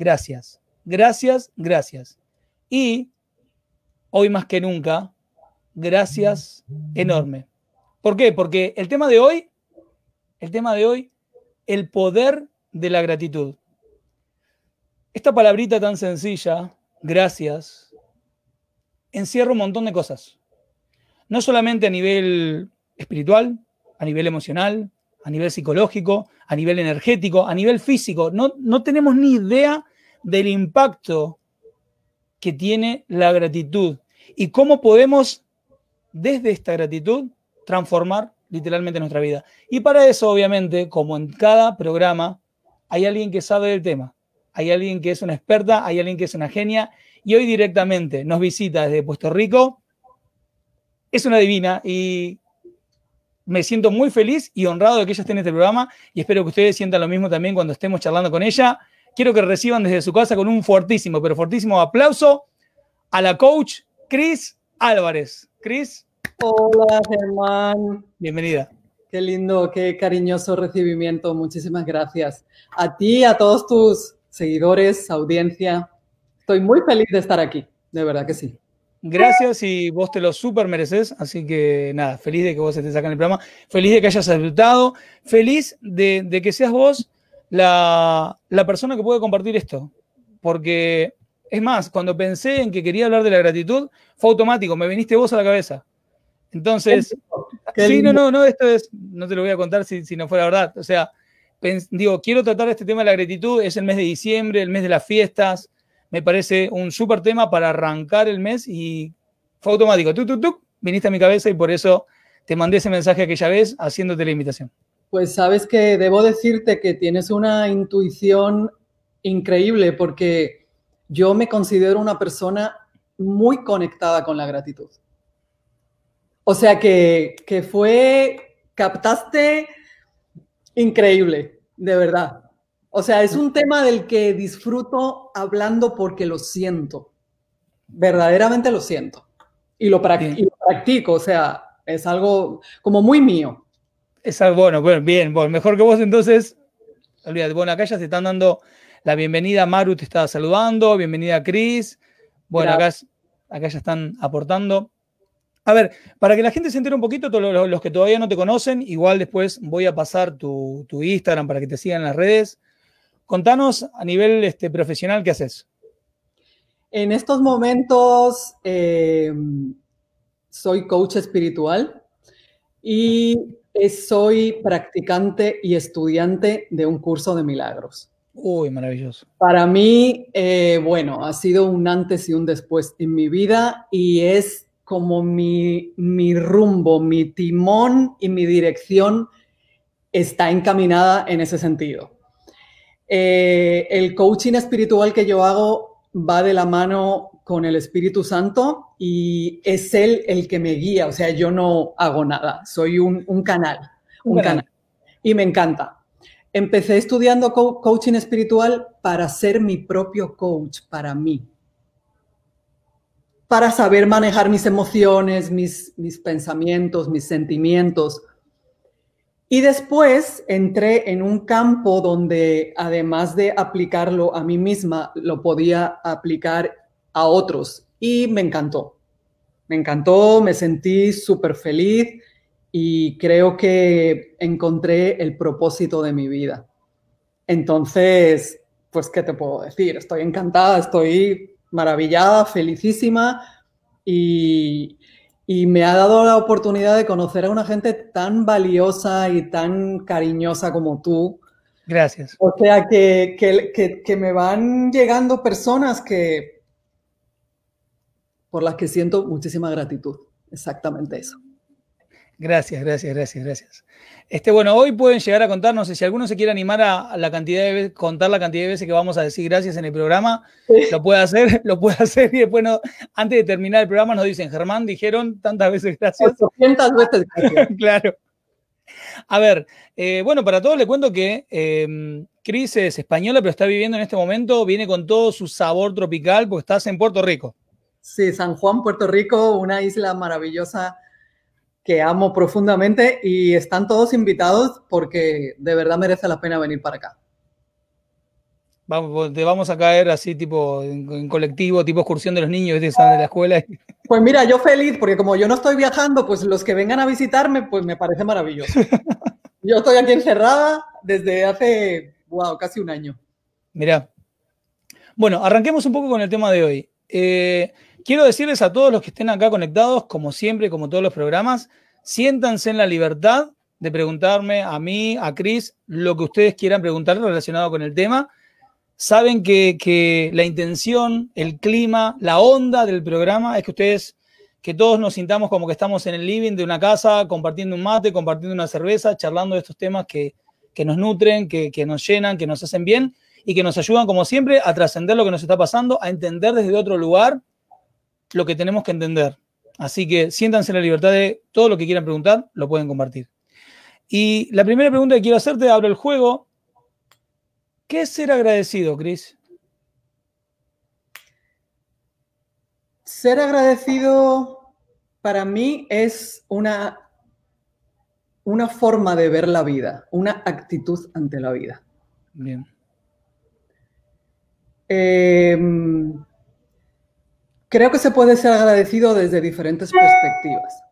Gracias, gracias, gracias. Y hoy más que nunca, gracias enorme. ¿Por qué? Porque el tema de hoy, el tema de hoy, el poder de la gratitud. Esta palabrita tan sencilla, gracias, encierra un montón de cosas. No solamente a nivel espiritual, a nivel emocional, a nivel psicológico, a nivel energético, a nivel físico. No, no tenemos ni idea del impacto que tiene la gratitud y cómo podemos, desde esta gratitud, transformar literalmente nuestra vida. Y para eso, obviamente, como en cada programa, hay alguien que sabe del tema, hay alguien que es una experta, hay alguien que es una genia, y hoy directamente nos visita desde Puerto Rico. Es una divina y me siento muy feliz y honrado de que ella esté en este programa y espero que ustedes sientan lo mismo también cuando estemos charlando con ella quiero que reciban desde su casa con un fortísimo, pero fortísimo aplauso a la coach Cris Álvarez. Cris. Hola, Germán. Bienvenida. Qué lindo, qué cariñoso recibimiento. Muchísimas gracias. A ti, a todos tus seguidores, audiencia. Estoy muy feliz de estar aquí, de verdad que sí. Gracias y vos te lo súper mereces, así que nada, feliz de que vos estés acá en el programa, feliz de que hayas disfrutado, feliz de, de que seas vos la, persona que puede compartir esto. Porque, es más, cuando pensé en que quería hablar de la gratitud, fue automático, me viniste vos a la cabeza. Entonces, sí, no, no, no, esto es, no te lo voy a contar si, no fuera verdad. O sea, digo, quiero tratar este tema de la gratitud, es el mes de diciembre, el mes de las fiestas, me parece un súper tema para arrancar el mes y fue automático, tú, tú, tú, viniste a mi cabeza y por eso te mandé ese mensaje aquella vez haciéndote la invitación. Pues sabes que debo decirte que tienes una intuición increíble porque yo me considero una persona muy conectada con la gratitud. O sea que, que fue, captaste increíble, de verdad. O sea, es un tema del que disfruto hablando porque lo siento. Verdaderamente lo siento. Y lo, y lo practico, o sea, es algo como muy mío. Es algo bueno, bueno, bien, bueno, mejor que vos entonces. Olvídate, bueno, acá ya se están dando la bienvenida, Maru te está saludando, bienvenida Cris. Bueno, acá, acá ya están aportando. A ver, para que la gente se entere un poquito, todos los, que todavía no te conocen, igual después voy a pasar tu, Instagram para que te sigan en las redes. Contanos a nivel este, profesional qué haces. En estos momentos eh, soy coach espiritual y soy practicante y estudiante de un curso de milagros. Uy, maravilloso. Para mí, eh, bueno, ha sido un antes y un después en mi vida y es como mi, mi rumbo, mi timón y mi dirección está encaminada en ese sentido. Eh, el coaching espiritual que yo hago va de la mano con el Espíritu Santo y es Él el que me guía, o sea, yo no hago nada, soy un, canal, un canal. Y me encanta. Empecé estudiando coaching espiritual para ser mi propio coach, para mí. Para saber manejar mis emociones, mis, mis pensamientos, mis sentimientos. Y después entré en un campo donde además de aplicarlo a mí misma, lo podía aplicar a otros y me encantó. Me encantó, me sentí súper feliz y creo que encontré el propósito de mi vida. Entonces, pues, ¿qué te puedo decir? Estoy encantada, estoy maravillada, felicísima y, me ha dado la oportunidad de conocer a una gente tan valiosa y tan cariñosa como tú. Gracias. O sea, que, que me van llegando personas que por las que siento muchísima gratitud. Exactamente eso. Gracias, gracias, gracias, gracias. Este, bueno, hoy pueden llegar a contar, no sé si alguno se quiere animar a, la cantidad de veces, contar la cantidad de veces que vamos a decir gracias en el programa, lo puede hacer, lo puede hacer y después antes de terminar el programa nos dicen, Germán, dijeron tantas veces gracias. 800 veces gracias. claro. A ver, eh, bueno, para todos les cuento que eh, Cris es española, pero está viviendo en este momento, viene con todo su sabor tropical, porque estás en Puerto Rico. Sí, San Juan, Puerto Rico, una isla maravillosa que amo profundamente y están todos invitados porque de verdad merece la pena venir para acá. Vamos, te vamos a caer así tipo en, colectivo, tipo excursión de los niños de la escuela. Pues mira, yo feliz porque como yo no estoy viajando, pues los que vengan a visitarme, pues me parece maravilloso. Yo estoy aquí encerrada desde hace, wow, casi un año. Mira. Bueno, arranquemos un poco con el tema de hoy. Eh, Quiero decirles a todos los que estén acá conectados, como siempre, como todos los programas, siéntanse en la libertad de preguntarme a mí, a Cris, lo que ustedes quieran preguntar relacionado con el tema. Saben que, la intención, el clima, la onda del programa es que ustedes, que todos nos sintamos como que estamos en el living de una casa, compartiendo un mate, compartiendo una cerveza, charlando de estos temas que, nos nutren, que, que nos llenan, que nos hacen bien y que nos ayudan, como siempre, a trascender lo que nos está pasando, a entender desde otro lugar lo que tenemos que entender. Así que siéntanse en la libertad de todo lo que quieran preguntar, lo pueden compartir. Y la primera pregunta que quiero hacerte, abro el juego. ¿Qué es ser agradecido, Cris? Ser agradecido para mí es una, una forma de ver la vida, una actitud ante la vida. Bien. Eh, Creo que se puede ser agradecido desde diferentes perspectivas.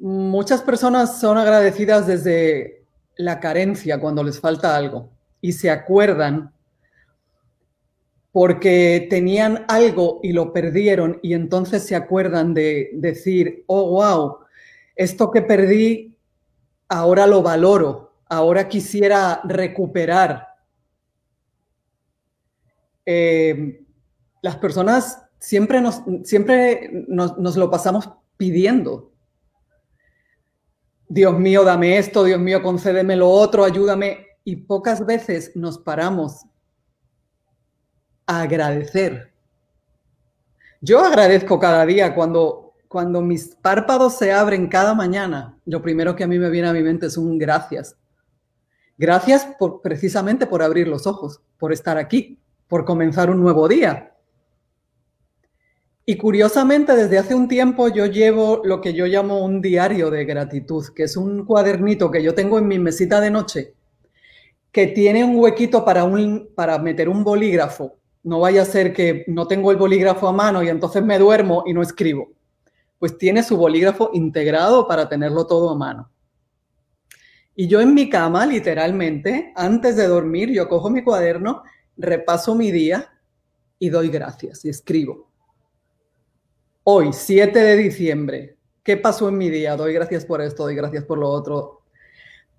Muchas personas son agradecidas desde la carencia cuando les falta algo y se acuerdan porque tenían algo y lo perdieron y entonces se acuerdan de decir, oh, wow, esto que perdí, ahora lo valoro, ahora quisiera recuperar. Eh, las personas siempre nos, siempre nos, lo pasamos pidiendo. Dios mío, dame esto, Dios mío, concédeme lo otro, ayúdame. Y pocas veces nos paramos a agradecer. Yo agradezco cada día cuando, cuando mis párpados se abren cada mañana. Lo primero que a mí me viene a mi mente es un gracias. Gracias por, precisamente por abrir los ojos, por estar aquí, por comenzar un nuevo día. Y curiosamente, desde hace un tiempo yo llevo lo que yo llamo un diario de gratitud, que es un cuadernito que yo tengo en mi mesita de noche, que tiene un huequito para, un, para meter un bolígrafo. No vaya a ser que no tengo el bolígrafo a mano y entonces me duermo y no escribo. Pues tiene su bolígrafo integrado para tenerlo todo a mano. Y yo en mi cama, literalmente, antes de dormir, yo cojo mi cuaderno, repaso mi día y doy gracias y escribo Hoy, 7 de diciembre, ¿qué pasó en mi día? Doy gracias por esto, doy gracias por lo otro.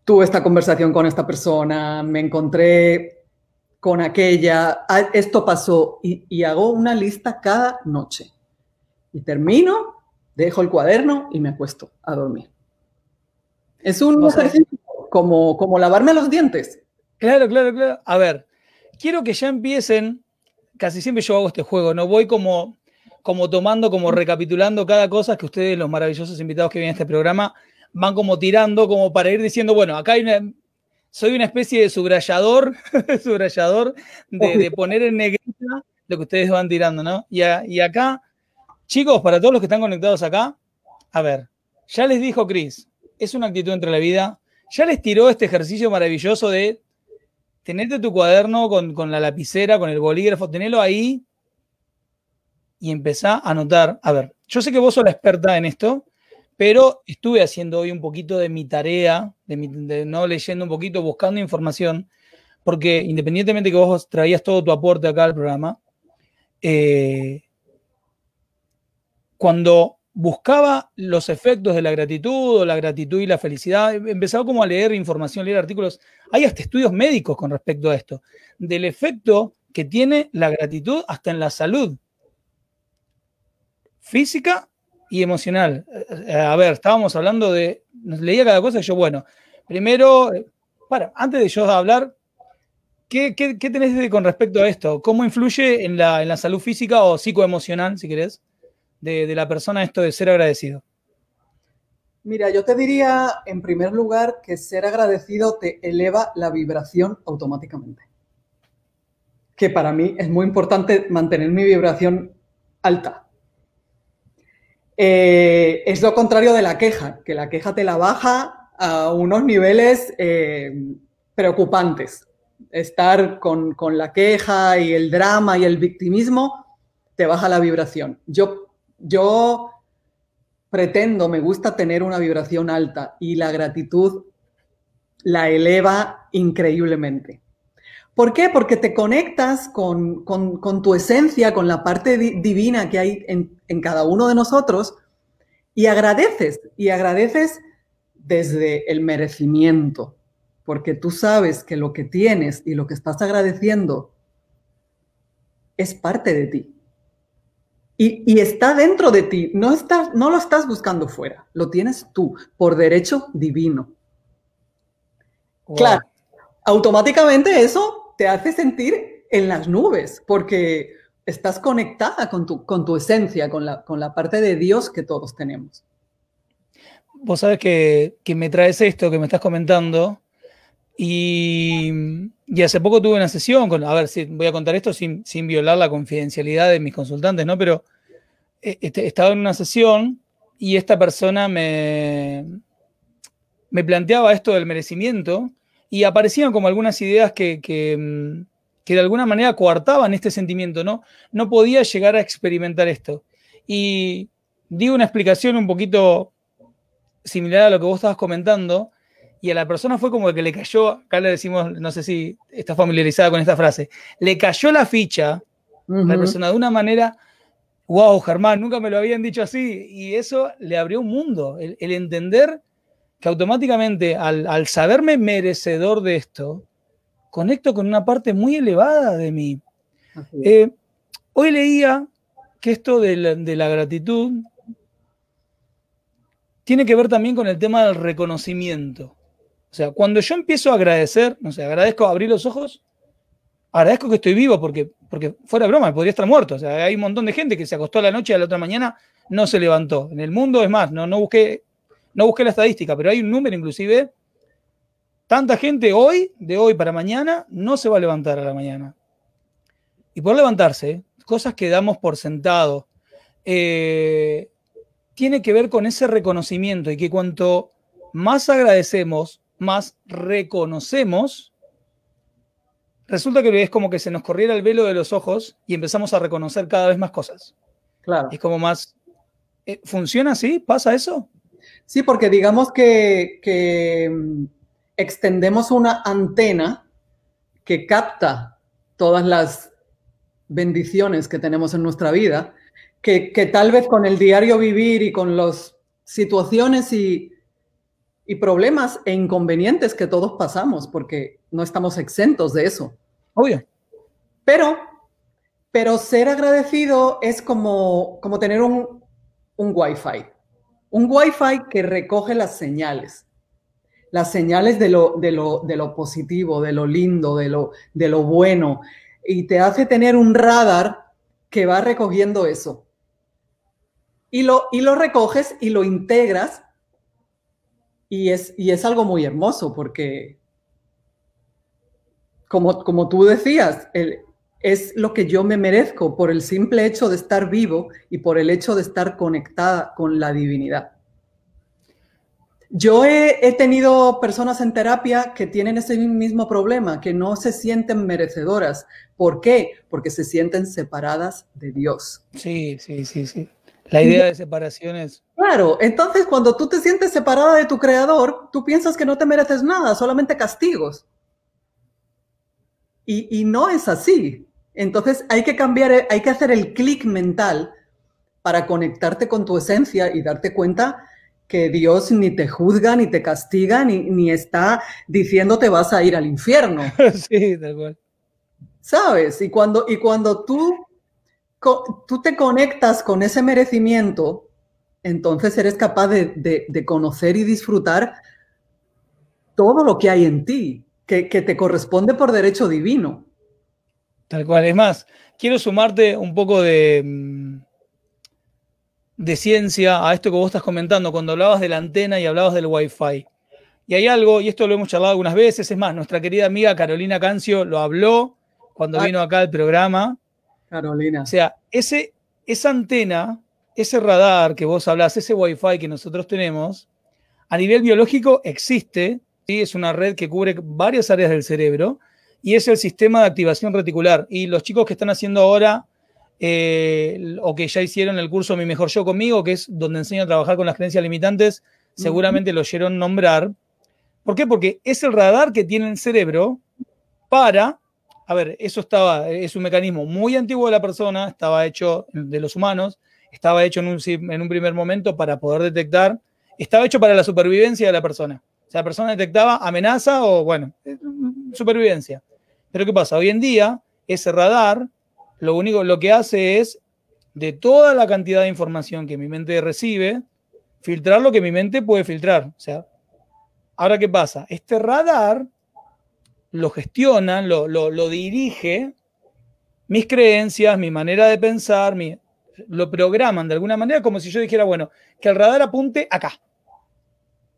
Tuve esta conversación con esta persona, me encontré con aquella, ah, esto pasó y, hago una lista cada noche. Y termino, dejo el cuaderno y me acuesto a dormir. Es un ejercicio como, como lavarme los dientes. Claro, claro, claro. A ver, quiero que ya empiecen, casi siempre yo hago este juego, no voy como como tomando, como recapitulando cada cosa que ustedes, los maravillosos invitados que vienen a este programa, van como tirando, como para ir diciendo, bueno, acá hay una, soy una especie de subrayador, subrayador de, poner en negrita lo que ustedes van tirando, ¿no? Y, y, acá, chicos, para todos los que están conectados acá, a ver, ya les dijo Chris, es una actitud entre la vida, ya les tiró este ejercicio maravilloso de tenerte tu cuaderno con, con la lapicera, con el bolígrafo, tenerlo ahí y empezá a anotar. A ver, yo sé que vos sos la experta en esto, pero estuve haciendo hoy un poquito de mi tarea, de, no leyendo un poquito, buscando información, porque independientemente que vos traías todo tu aporte acá al programa, eh, cuando buscaba los efectos de la gratitud o la gratitud y la felicidad, empezaba como a leer información, leer artículos. Hay hasta estudios médicos con respecto a esto, del efecto que tiene la gratitud hasta en la salud física y emocional. Eh, a ver, estábamos hablando de, leía cada cosa y yo, bueno, primero, eh, para, antes de yo hablar, ¿qué, qué, tenés con respecto a esto? ¿Cómo influye en la, en la salud física o psicoemocional, si querés, de, de la persona esto de ser agradecido? Mira, yo te diría en primer lugar que ser agradecido te eleva la vibración automáticamente. Que para mí es muy importante mantener mi vibración alta. Eh, es lo contrario de la queja, que la queja te la baja a unos niveles eh, preocupantes. Estar con, con, la queja y el drama y el victimismo te baja la vibración. Yo, yo pretendo, me gusta tener una vibración alta y la gratitud la eleva increíblemente. ¿Por qué? Porque te conectas con, tu esencia, con la parte divina que hay en, en cada uno de nosotros y agradeces, y agradeces desde el merecimiento, porque tú sabes que lo que tienes y lo que estás agradeciendo es parte de ti. Y, está dentro de ti, no, estás, no lo estás buscando fuera, lo tienes tú por derecho divino. Claro, automáticamente eso te hace sentir en las nubes, porque estás conectada con tu, con tu esencia, con la, con la parte de Dios que todos tenemos. Vos sabes que, que me traes esto que me estás comentando, y, hace poco tuve una sesión con, a ver si voy a contar esto sin, sin violar la confidencialidad de mis consultantes, ¿no? Pero eh, este, estaba en una sesión y esta persona me, me planteaba esto del merecimiento y aparecían como algunas ideas que, que, mm, que, de alguna manera coartaban este sentimiento, ¿no? No podía llegar a experimentar esto. Y di una explicación un poquito similar a lo que vos estabas comentando, y a la persona fue como que le cayó, acá le decimos, no sé si está familiarizada con esta frase, le cayó la ficha a la persona de una manera, wow, Germán, nunca me lo habían dicho así, y eso le abrió un mundo, el, entender que automáticamente al, saberme merecedor de esto, conecto con una parte muy elevada de mí. Eh, hoy leía que esto de la gratitud tiene que ver también con el tema del reconocimiento. O sea, cuando yo empiezo a agradecer, no sé, agradezco abrir los ojos, agradezco que estoy vivo porque, porque fuera de broma, podría estar muerto. O sea, hay un montón de gente que se acostó a la noche y a la otra mañana no se levantó. En el mundo, es más, no, no, busqué, no busqué la estadística, pero hay un número inclusive. Tanta gente hoy, de hoy para mañana, no se va a levantar a la mañana. Y por levantarse, cosas que damos por sentado, eh, tiene que ver con ese reconocimiento y que cuanto más agradecemos, más reconocemos, resulta que es como que se nos corriera el velo de los ojos y empezamos a reconocer cada vez más cosas. Claro. Es como más... Eh, ¿Funciona así? ¿Pasa eso? Sí, porque digamos que, que extendemos una antena que capta todas las bendiciones que tenemos en nuestra vida, que, que, tal vez con el diario vivir y con las situaciones y, y problemas e inconvenientes que todos pasamos, porque no estamos exentos de eso. Obvio. Pero, pero ser agradecido es como, como tener un, un Wi-Fi. Un Wi-Fi que recoge las señales. Las señales de lo, de lo, de lo positivo, de lo lindo, de lo, de lo bueno. Y te hace tener un radar que va recogiendo eso. Y lo, y lo recoges y lo integras y es, y es algo muy hermoso porque, como, como tú decías, es lo que yo me merezco por el simple hecho de estar vivo y por el hecho de estar conectada con la divinidad. Yo he, he, tenido personas en terapia que tienen ese mismo problema, que no se sienten merecedoras. ¿Por qué? Porque se sienten separadas de Dios. Sí, sí, sí, sí. La idea de separación es... Claro, entonces cuando tú te sientes separada de tu creador, tú piensas que no te mereces nada, solamente castigos. Y, no es así. Entonces hay que cambiar, hay que hacer el clic mental para conectarte con tu esencia y darte cuenta que Dios ni te juzga, ni te castiga, ni, ni está diciendo te vas a ir al infierno. sí, de acuerdo. ¿Sabes? Y cuando, y cuando tú tú te conectas con ese merecimiento, entonces eres capaz de, conocer y disfrutar todo lo que hay en ti, que, te corresponde por derecho divino. Tal cual. Es más, quiero sumarte un poco de, mm, de ciencia a esto que vos estás comentando, cuando hablabas de la antena y hablabas del Wi-Fi. Y hay algo, y esto lo hemos charlado algunas veces, es más, nuestra querida amiga Carolina Cancio lo habló cuando vino acá al programa. Carolina. O sea, ese, esa antena ese radar que vos hablas, ese Wi-Fi que nosotros tenemos, a nivel biológico existe, ¿sí? es una red que cubre varias áreas del cerebro y es el sistema de activación reticular. Y los chicos que están haciendo ahora eh, o que ya hicieron el curso Mi Mejor Yo conmigo, que es donde enseño a trabajar con las creencias limitantes, seguramente lo oyeron nombrar. ¿Por qué? Porque es el radar que tiene el cerebro para, a ver, eso estaba, es un mecanismo muy antiguo de la persona, estaba hecho de los humanos, estaba hecho en un, primer momento para poder detectar, estaba hecho para la supervivencia de la persona. O sea, la persona detectaba amenaza o, bueno, eh, supervivencia. Pero ¿qué pasa? Hoy en día, ese radar, lo único, lo que hace es, de toda la cantidad de información que mi mente recibe, filtrar lo que mi mente puede filtrar. O sea, ahora ¿qué pasa? Este radar lo gestiona, lo, lo, lo dirige mis creencias, mi manera de pensar, mi, lo programan de alguna manera como si yo dijera, bueno, que el radar apunte acá.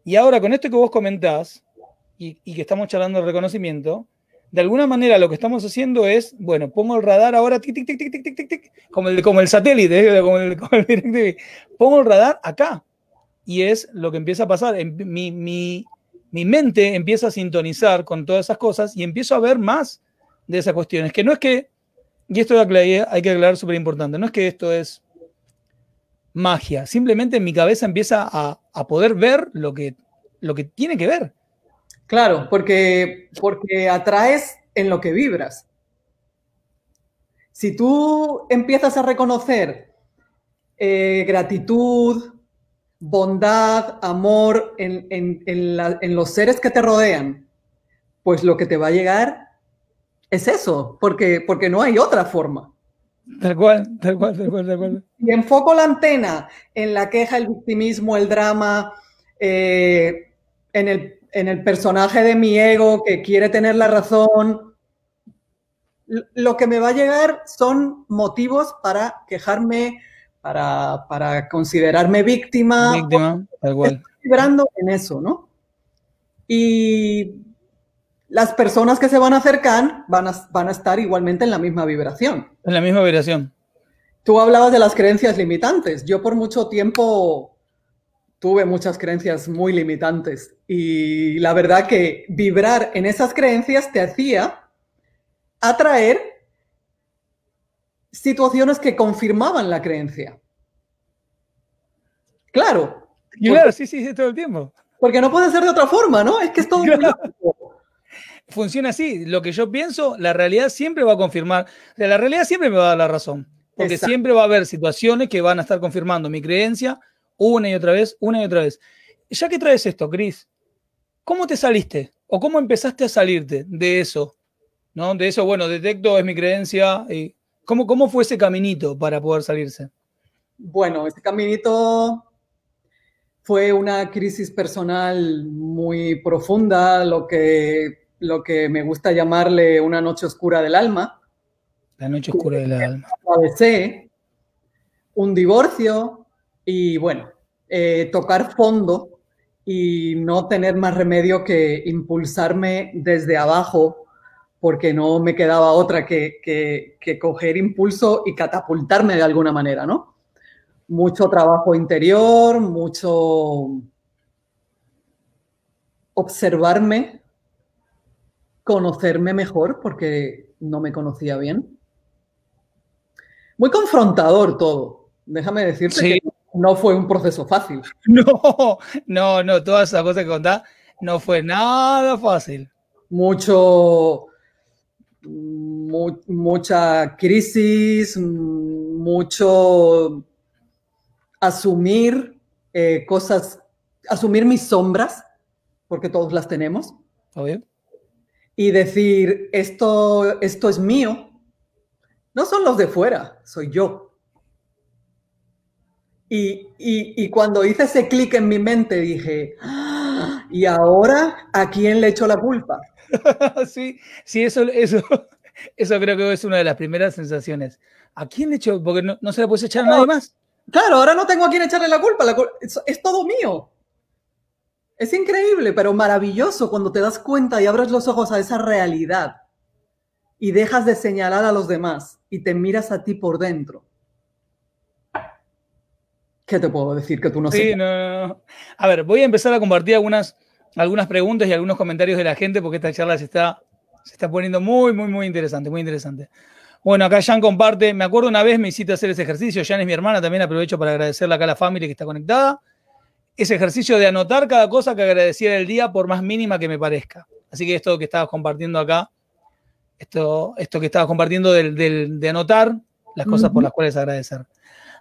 Y ahora con esto que vos comentás y, que estamos charlando de reconocimiento, de alguna manera lo que estamos haciendo es, bueno, pongo el radar ahora, tic, tic, tic, tic, tic, tic, tic, como el, como el satélite, el, como el pongo el radar acá. Y es lo que empieza a pasar. Mi, mi, mi mente empieza a sintonizar con todas esas cosas y empiezo a ver más de esas cuestiones. Que no es que y esto hay que aclarar súper importante, no es que esto es magia, simplemente en mi cabeza empieza a, poder ver lo que tiene que ver. Claro, porque, porque atraes en lo que vibras. Si tú empiezas a reconocer eh, gratitud, bondad, amor en, en, los seres que te rodean, pues lo que te va a llegar es eso, porque, porque no hay otra forma. Tal cual, tal cual, tal cual, tal cual. Y enfoco la antena en la queja, el victimismo, el drama, eh, en, el, en el personaje de mi ego que quiere tener la razón. Lo que me va a llegar son motivos para quejarme, para, para considerarme víctima. Víctima, tal cual. Estoy vibrando en eso, ¿no? Y las personas que se van a acercar van a, van a estar igualmente en la misma vibración. En la misma vibración. Tú hablabas de las creencias limitantes. Yo por mucho tiempo tuve muchas creencias muy limitantes y la verdad que vibrar en esas creencias te hacía atraer situaciones que confirmaban la creencia. Claro. Claro, sí, sí, sí, todo el tiempo. Porque no puede ser de otra forma, ¿no? Es que es todo funciona así. Lo que yo pienso, la realidad siempre va a confirmar. la realidad siempre me va a dar la razón. Porque siempre va a haber situaciones que van a estar confirmando mi creencia una y otra vez, una y otra vez. Ya que traes esto, Cris, ¿cómo te saliste? ¿O cómo empezaste a salirte de eso? ¿No? De eso, bueno, detecto, es mi creencia. Y ¿cómo, ¿Cómo fue ese caminito para poder salirse? Bueno, ese caminito fue una crisis personal muy profunda, lo que lo que me gusta llamarle una noche oscura del alma. La noche oscura del alma. un divorcio y bueno, eh, tocar fondo y no tener más remedio que impulsarme desde abajo porque no me quedaba otra que, que, coger impulso y catapultarme de alguna manera, ¿no? Mucho trabajo interior, mucho observarme conocerme mejor porque no me conocía bien. Muy confrontador todo. Déjame decirte que no fue un proceso fácil. No, no, no, toda esa cosa que contás no fue nada fácil. Mucho, mucha crisis, mucho asumir eh, cosas, asumir mis sombras, porque todos las tenemos. bien y decir, esto, esto es mío, no son los de fuera, soy yo. Y, cuando hice ese clic en mi mente dije, ah, ¿y ahora a quién le echo la culpa? sí, sí, eso, eso, eso creo que es una de las primeras sensaciones. ¿A quién le echo? Porque no, se la puedes echar a nadie más. Claro, ahora no tengo a quién echarle la culpa, es, todo mío. Es increíble, pero maravilloso cuando te das cuenta y abres los ojos a esa realidad y dejas de señalar a los demás y te miras a ti por dentro. ¿Qué te puedo decir que tú no sí, No, A ver, voy a empezar a compartir algunas, algunas preguntas y algunos comentarios de la gente porque esta charla se está, se está poniendo muy, muy, muy interesante, muy interesante. Bueno, acá Jan comparte, me acuerdo una vez me hiciste hacer ese ejercicio, Jan es mi hermana, también aprovecho para agradecerle acá a la familia que está conectada. Ese ejercicio de anotar cada cosa que agradecía del día, por más mínima que me parezca. Así que esto que estabas compartiendo acá, esto, esto que estabas compartiendo de anotar las cosas por las cuales agradecer.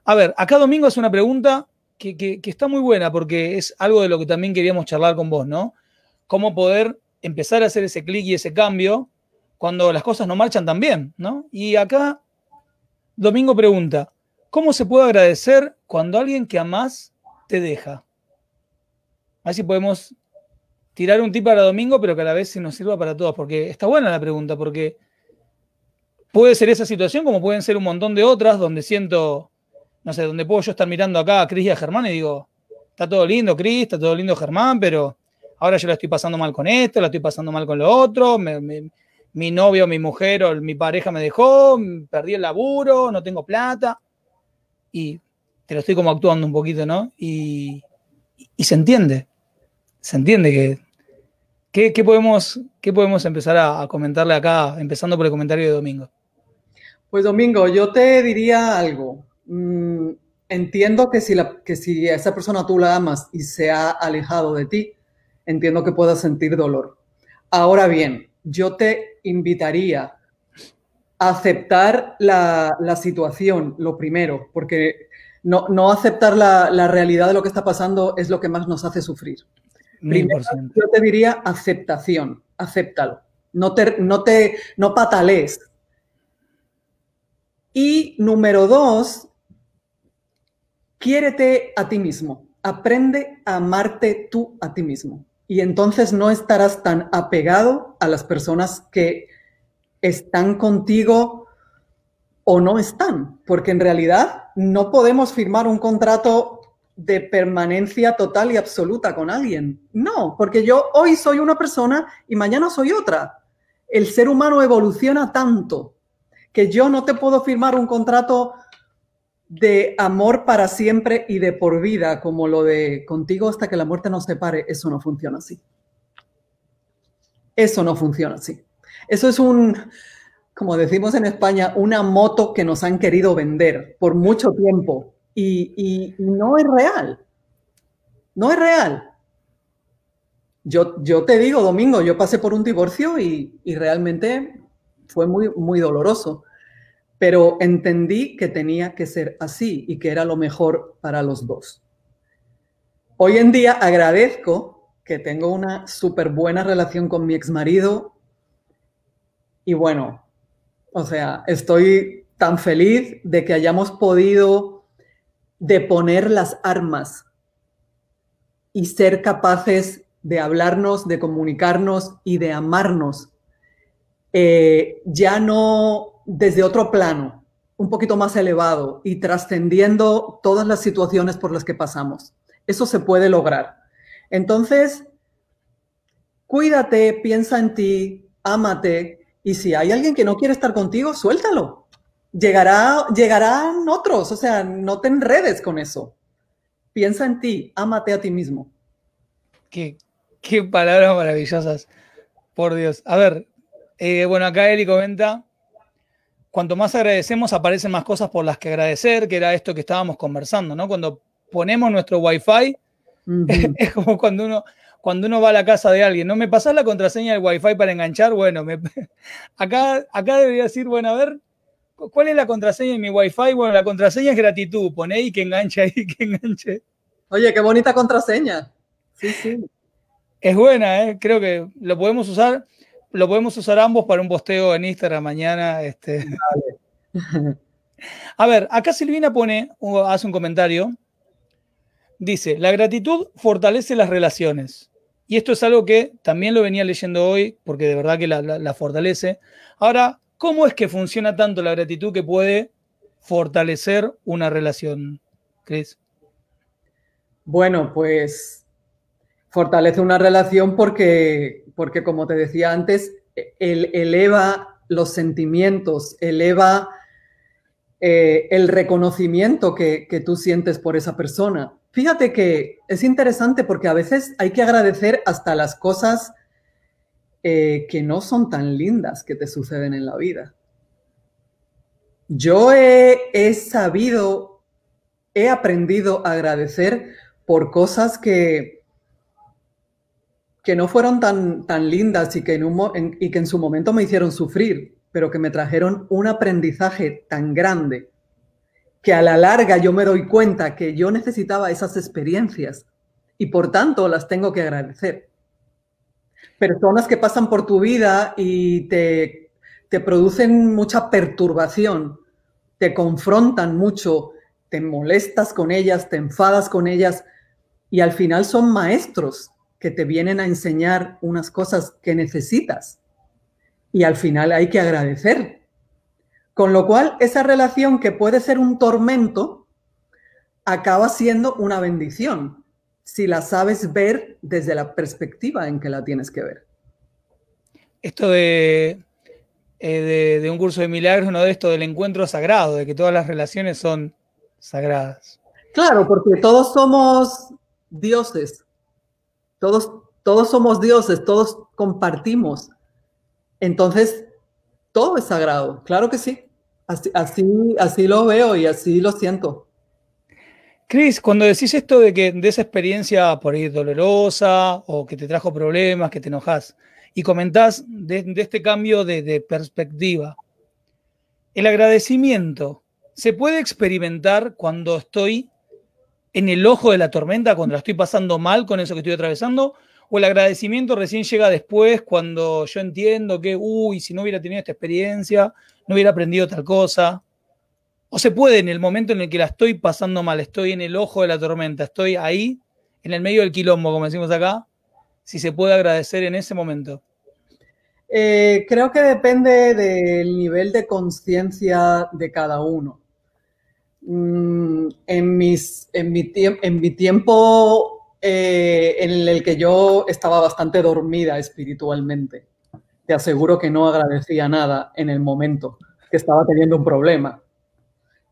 A ver, acá Domingo es una pregunta que, está muy buena porque es algo de lo que también queríamos charlar con vos, ¿no? Cómo poder empezar a hacer ese clic y ese cambio cuando las cosas no marchan tan bien, ¿no? Y acá Domingo pregunta, ¿cómo se puede agradecer cuando alguien que amás te deja? A ver si podemos tirar un tip para Domingo, pero que a la vez se nos sirva para todos, porque está buena la pregunta, porque puede ser esa situación como pueden ser un montón de otras donde siento no sé, donde puedo yo estar mirando acá a Cris y a Germán y digo, está todo lindo, Cris, está todo lindo, Germán, pero ahora yo la estoy pasando mal con esto, la estoy pasando mal con lo otro, mi novio, mi mujer o mi pareja me dejó, perdí el laburo, no tengo plata. Y te lo estoy como actuando un poquito, ¿no? Y, se entiende, se entiende que, ¿qué, podemos, qué podemos empezar a comentarle acá, empezando por el comentario de Domingo? Pues Domingo, yo te diría algo. Mm, entiendo que si, la, que si a esa persona tú la amas y se ha alejado de ti, entiendo que puedas sentir dolor. Ahora bien, yo te invitaría a aceptar la, situación, lo primero, porque no, no aceptar la, realidad de lo que está pasando es lo que más nos hace sufrir. Primero, yo te diría aceptación, acéptalo. No te, no te, no patalees. Y número dos, quiérete a ti mismo, aprende a amarte tú a ti mismo. Y entonces no estarás tan apegado a las personas que están contigo o no están, porque en realidad no podemos firmar un contrato de permanencia total y absoluta con alguien. No, porque yo hoy soy una persona y mañana soy otra. El ser humano evoluciona tanto que yo no te puedo firmar un contrato de amor para siempre y de por vida, como lo de contigo hasta que la muerte nos separe, eso no funciona así. Eso no funciona así. Eso es un, como decimos en España, una moto que nos han querido vender por mucho tiempo y, no es real. No es real. Yo, yo te digo, Domingo, yo pasé por un divorcio y, y realmente fue muy, muy doloroso pero entendí que tenía que ser así y que era lo mejor para los dos. Hoy en día agradezco que tengo una súper buena relación con mi ex marido y bueno, o sea, estoy tan feliz de que hayamos podido deponer las armas y ser capaces de hablarnos, de comunicarnos y de amarnos. Eh, ya no desde otro plano, un poquito más elevado y trascendiendo todas las situaciones por las que pasamos. Eso se puede lograr. Entonces, cuídate, piensa en ti, ámate y si hay alguien que no quiere estar contigo, suéltalo. Llegará, llegarán otros, o sea, no te enredes con eso. Piensa en ti, ámate a ti mismo. Qué, qué palabras maravillosas, por Dios. A ver, eh, bueno, acá Eli comenta, cuanto más agradecemos, aparecen más cosas por las que agradecer, que era esto que estábamos conversando, ¿no? Cuando ponemos nuestro Wi-Fi, es como cuando uno, cuando uno va a la casa de alguien, ¿no? ¿Me pasás la contraseña del Wi-Fi para enganchar? Bueno, acá, acá debería decir, bueno, a ver, ¿cuál es la contraseña de mi Wi-Fi? Bueno, la contraseña es gratitud, pone ahí que enganche ahí, que enganche. Oye, qué bonita contraseña. Sí, sí. Es buena, ¿eh? Creo que lo podemos usar lo podemos usar ambos para un posteo en Instagram mañana. Este. A ver, acá Silvina pone, hace un comentario Dice, la gratitud fortalece las relaciones. Y esto es algo que también lo venía leyendo hoy, porque de verdad que la, fortalece. Ahora, ¿cómo es que funciona tanto la gratitud que puede fortalecer una relación, Cris? Bueno, pues fortalece una relación porque, porque como te decía antes, eleva los sentimientos, eleva eh, el reconocimiento que, tú sientes por esa persona. Fíjate que es interesante porque a veces hay que agradecer hasta las cosas eh, que no son tan lindas que te suceden en la vida. Yo he, sabido, he aprendido a agradecer por cosas que, que no fueron tan, tan lindas y que, en y que en su momento me hicieron sufrir pero que me trajeron un aprendizaje tan grande que a la larga yo me doy cuenta que yo necesitaba esas experiencias y por tanto las tengo que agradecer. Personas que pasan por tu vida y te, te producen mucha perturbación, te confrontan mucho, te molestas con ellas, te enfadas con ellas y al final son maestros que te vienen a enseñar unas cosas que necesitas y al final hay que agradecer. Con lo cual, esa relación que puede ser un tormento, acaba siendo una bendición, si la sabes ver desde la perspectiva en que la tienes que ver. Esto de, eh, de, un curso de milagros, uno de esto del encuentro sagrado, de que todas las relaciones son sagradas. Claro, porque todos somos dioses, todos, todos somos dioses, todos compartimos entonces, todo es sagrado, claro que sí. Así, así, lo veo y así lo siento. Cris, cuando decís esto de que de esa experiencia por ahí dolorosa o que te trajo problemas, que te enojas, y comentás de, este cambio de, perspectiva, el agradecimiento se puede experimentar cuando estoy en el ojo de la tormenta, cuando la estoy pasando mal con eso que estoy atravesando, o el agradecimiento recién llega después cuando yo entiendo que, uy, si no hubiera tenido esta experiencia, no hubiera aprendido tal cosa. O se puede en el momento en el que la estoy pasando mal, estoy en el ojo de la tormenta, estoy ahí, en el medio del quilombo, como decimos acá, si se puede agradecer en ese momento. Eh, creo que depende del nivel de conciencia de cada uno. Mm, en, mis, en, mi, en mi tiempo eh, en el que yo estaba bastante dormida espiritualmente. Te aseguro que no agradecía nada en el momento que estaba teniendo un problema.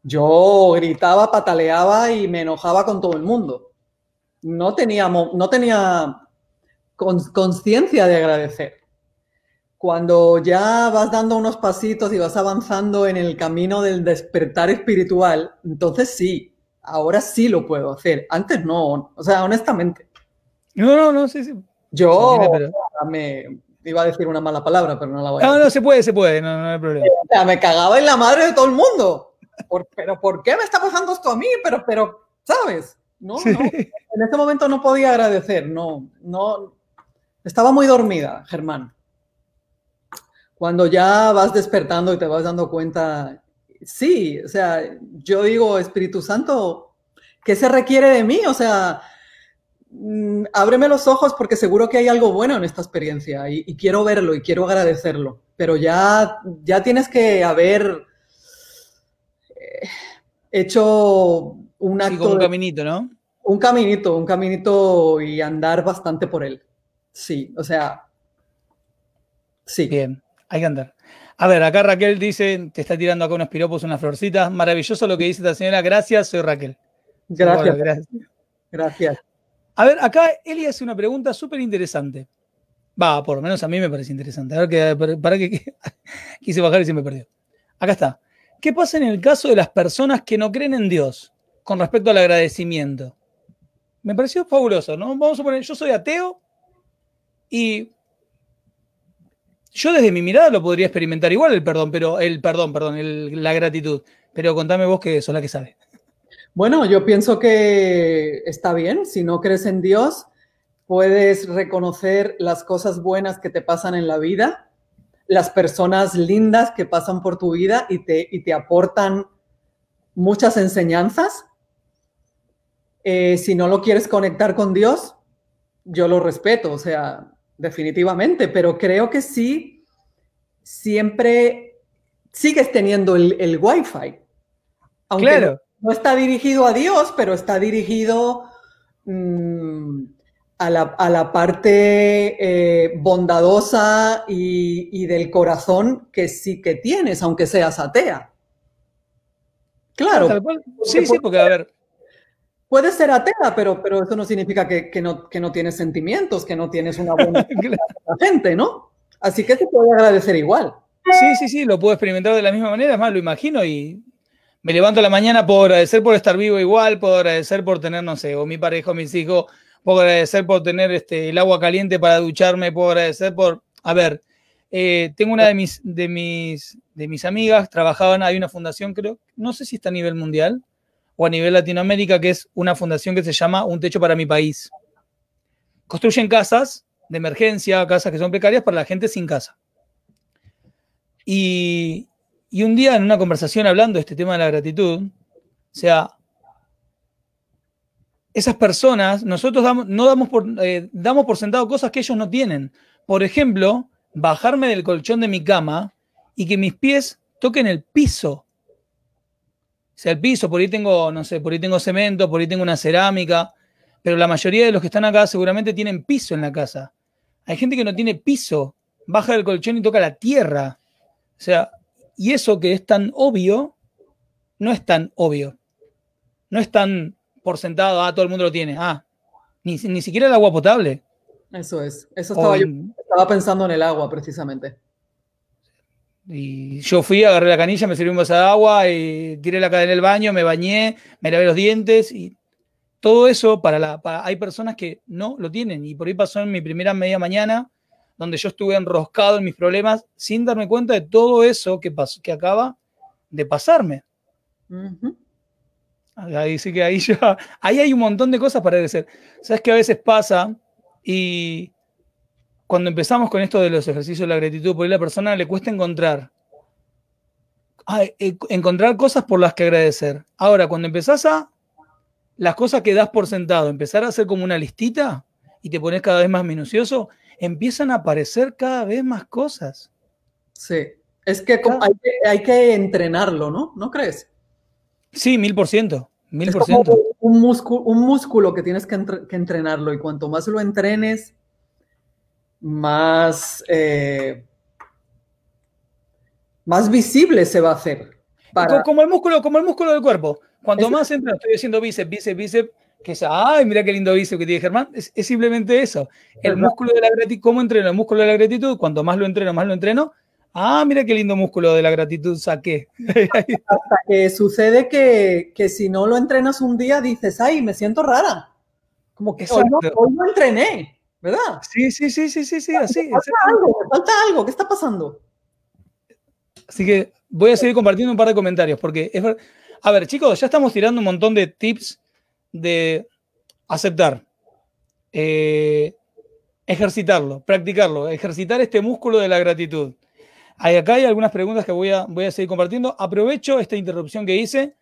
Yo gritaba, pataleaba y me enojaba con todo el mundo. No tenía, no tenía conciencia de agradecer. Cuando ya vas dando unos pasitos y vas avanzando en el camino del despertar espiritual, entonces sí, ahora sí lo puedo hacer. Antes no, o sea, honestamente. No, no, no, sí, sí. Yo me iba a decir una mala palabra, pero no la voy a decir. No, no, se puede, se puede, no, no hay problema. O sea, me cagaba en la madre de todo el mundo. pero ¿por qué me está pasando esto a mí? Pero, pero, ¿sabes? No, no. En ese momento no podía agradecer, no, no. Estaba muy dormida, Germán. Cuando ya vas despertando y te vas dando cuenta, sí, o sea, yo digo, Espíritu Santo, ¿qué se requiere de mí? O sea, mm, ábreme los ojos porque seguro que hay algo bueno en esta experiencia y, quiero verlo y quiero agradecerlo, pero ya, ya tienes que haber eh, hecho un acto. un caminito, ¿no? Un caminito, un caminito y andar bastante por él. Sí, o sea, sí. Bien, hay que andar. A ver, acá Raquel dice, te está tirando acá unos piropos, unas florcitas. Maravilloso lo que dice esta señora. Gracias, soy Raquel. Gracias. gracias. A ver, acá Eli hace una pregunta súper interesante. Va, por lo menos a mí me parece interesante. A ver, que, para que quise bajar y se me perdió. Acá está. ¿Qué pasa en el caso de las personas que no creen en Dios con respecto al agradecimiento? Me pareció fabuloso, ¿no? Vamos a poner, yo soy ateo y yo desde mi mirada lo podría experimentar igual el perdón, pero el perdón, perdón, la gratitud. Pero contame vos que sos la que sabe. Bueno, yo pienso que está bien. Si no crees en Dios, puedes reconocer las cosas buenas que te pasan en la vida, las personas lindas que pasan por tu vida y te, y te aportan muchas enseñanzas. Eh, si no lo quieres conectar con Dios, yo lo respeto, o sea, definitivamente, pero creo que sí, siempre sigues teniendo el, el Wi-Fi. Aunque Claro. no está dirigido a Dios, pero está dirigido mm, a, la, a la parte eh, bondadosa y, y del corazón que sí que tienes, aunque seas atea. Claro. Sí, sí, porque a ver, puedes ser atea, pero, pero eso no significa que, que no, que no tienes sentimientos, que no tienes una buena gente, ¿no? Así que se puede agradecer igual. Sí, sí, sí, lo puedo experimentar de la misma manera, es más, lo imagino y me levanto a la mañana, puedo agradecer por estar vivo igual, puedo agradecer por tener, no sé, o mi pareja o mis hijos, puedo agradecer por tener este, el agua caliente para ducharme, puedo agradecer por, a ver, eh, tengo una de mis, de, mis, de mis amigas, trabajaban, hay una fundación, creo, no sé si está a nivel mundial o a nivel Latinoamérica, que es una fundación que se llama Un Techo para mi País. Construyen casas de emergencia, casas que son precarias para la gente sin casa. Y, y un día en una conversación hablando de este tema de la gratitud, o sea, esas personas, nosotros no damos por, eh, damos por sentado cosas que ellos no tienen. Por ejemplo, bajarme del colchón de mi cama y que mis pies toquen el piso. O sea, el piso, por ahí tengo, no sé, por ahí tengo cemento, por ahí tengo una cerámica, pero la mayoría de los que están acá seguramente tienen piso en la casa. Hay gente que no tiene piso, baja del colchón y toca la tierra. O sea, y eso que es tan obvio, no es tan obvio. No es tan por sentado, ah, todo el mundo lo tiene. Ah, ni, ni siquiera el agua potable. Eso es. Eso O estaba yo estaba pensando en el agua, precisamente. Y yo fui, agarré la canilla, me serví un vaso de agua, y tiré la cadena en el baño, me bañé, me lavé los dientes y todo eso para la. para- hay personas que no lo tienen. Y por ahí pasó en mi primera media mañana, donde yo estuve enroscado en mis problemas sin darme cuenta de todo eso que, pasó, que acaba de pasarme. Ujú. Ahí sí que ahí ya. Ahí hay un montón de cosas para agradecer. Sabes que a veces pasa y cuando empezamos con esto de los ejercicios de la gratitud, por ahí la persona le cuesta encontrar. ah, eh, encontrar cosas por las que agradecer. Ahora, cuando empezás a las cosas que das por sentado, empezar a hacer como una listita y te pones cada vez más minucioso, empiezan a aparecer cada vez más cosas. Sí. Es que hay, que hay que entrenarlo, ¿no? ¿No crees? Sí, mil por ciento. Mil Es por como ciento. un músculo, un músculo que tienes que, entre- que entrenarlo y cuanto más lo entrenes, más, eh, más visible se va a hacer. Para, Como el músculo, como el músculo del cuerpo. Cuanto Es- más entra, estoy haciendo bíceps, bíceps, bíceps, que es, ay, mira qué lindo bíceps que tiene Germán. Es, es simplemente eso. El ¿Verdad? músculo de la gratitud, ¿cómo entreno el músculo de la gratitud? Cuanto más lo entreno, más lo entreno. Ah, mira qué lindo músculo de la gratitud saqué. hasta que sucede que, que si no lo entrenas un día dices, ay, me siento rara. Como que hoy no, hoy no entrené, ¿verdad? sí, sí, sí, sí, sí, sí, así. Falta algo, falta algo, ¿qué está pasando? Así que voy a seguir compartiendo un par de comentarios, porque es A ver, chicos, ya estamos tirando un montón de tips de aceptar, eh, ejercitarlo, practicarlo, ejercitar este músculo de la gratitud. Hay, acá hay algunas preguntas que voy a, voy a seguir compartiendo. Aprovecho esta interrupción que hice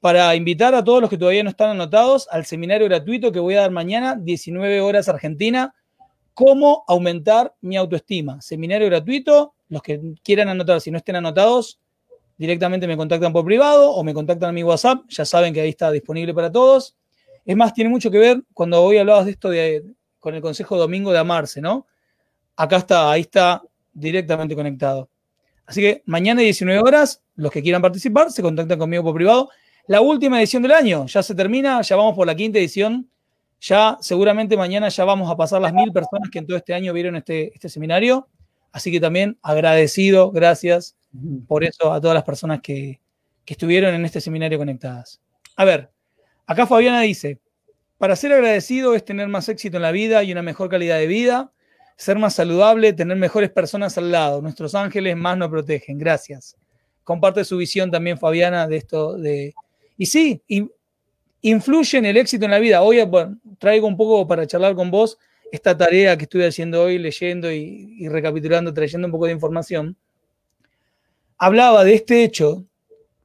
para invitar a todos los que todavía no están anotados al seminario gratuito que voy a dar mañana, 19 horas Argentina, cómo aumentar mi autoestima. Seminario gratuito, los que quieran anotar, si no estén anotados, directamente me contactan por privado o me contactan a mi WhatsApp, ya saben que ahí está disponible para todos. Es más, tiene mucho que ver cuando hoy hablabas de esto con el consejo domingo de amarse, ¿no? Acá está, ahí está directamente conectado. Así que mañana 19 horas, los que quieran participar se contactan conmigo por privado. La última edición del año ya se termina, ya vamos por la quinta edición. Ya seguramente mañana ya vamos a pasar las mil personas que en todo este año vieron este, este seminario. Así que también agradecido, gracias por eso a todas las personas que, que estuvieron en este seminario conectadas. A ver, acá Fabiana dice, para ser agradecido es tener más éxito en la vida y una mejor calidad de vida, ser más saludable, tener mejores personas al lado. Nuestros ángeles más nos protegen. Gracias. Comparte su visión también, Fabiana, de esto de... Y sí, in- influye en el éxito en la vida. Hoy traigo un poco para charlar con vos esta tarea que estuve haciendo hoy, leyendo y, y recapitulando, trayendo un poco de información. Hablaba de este hecho,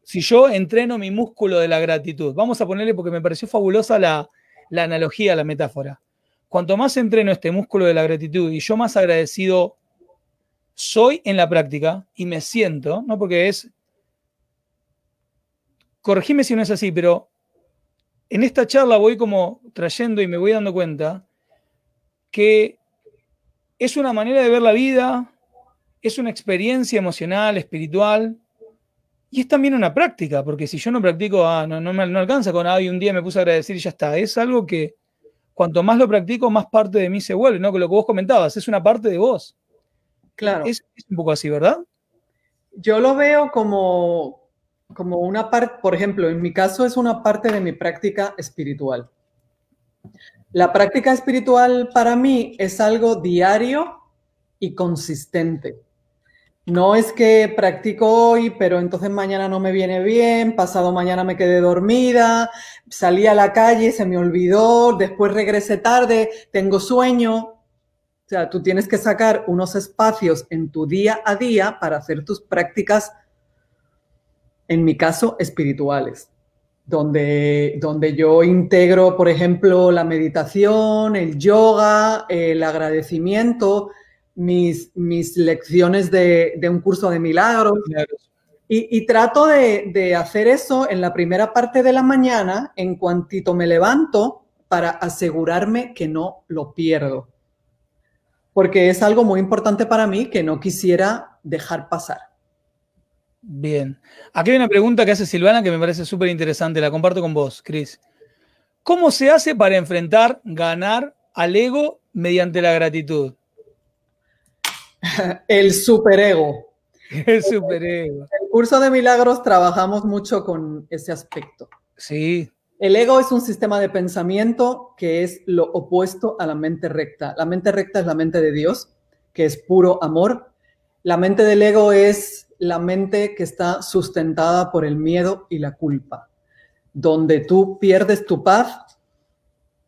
si yo entreno mi músculo de la gratitud, vamos a ponerle porque me pareció fabulosa la, la analogía, la metáfora. Cuanto más entreno este músculo de la gratitud y yo más agradecido soy en la práctica y me siento, ¿no? Porque es, corregime si no es así, pero en esta charla voy como trayendo y me voy dando cuenta que es una manera de ver la vida, es una experiencia emocional, espiritual, y es también una práctica, porque si yo no practico, ah, no, me, no alcanza con, ah, y un día me puse a agradecer y ya está. Es algo que cuanto más lo practico, más parte de mí se vuelve, ¿no? Que lo que vos comentabas, es una parte de vos. Claro. Es, un poco así, ¿verdad? Yo lo veo como, como una parte, por ejemplo, en mi caso es una parte de mi práctica espiritual. La práctica espiritual para mí es algo diario y consistente. No es que practico hoy, pero entonces mañana no me viene bien, pasado mañana me quedé dormida, salí a la calle, se me olvidó, después regresé tarde, tengo sueño. O sea, tú tienes que sacar unos espacios en tu día a día para hacer tus prácticas, en mi caso, espirituales, donde, donde yo integro, por ejemplo, la meditación, el yoga, el agradecimiento, mis, mis lecciones de, un curso de milagros. Y, trato de, hacer eso en la primera parte de la mañana, en cuantito me levanto, para asegurarme que no lo pierdo. Porque es algo muy importante para mí que no quisiera dejar pasar. Bien. Aquí hay una pregunta que hace Silvana que me parece súper interesante. La comparto con vos, Cris. ¿Cómo se hace para enfrentar, ganar al ego mediante la gratitud? El superego. El superego. En el curso de milagros trabajamos mucho con ese aspecto. Sí. El ego es un sistema de pensamiento que es lo opuesto a la mente recta. La mente recta es la mente de Dios, que es puro amor. La mente del ego es la mente que está sustentada por el miedo y la culpa, donde tú pierdes tu paz,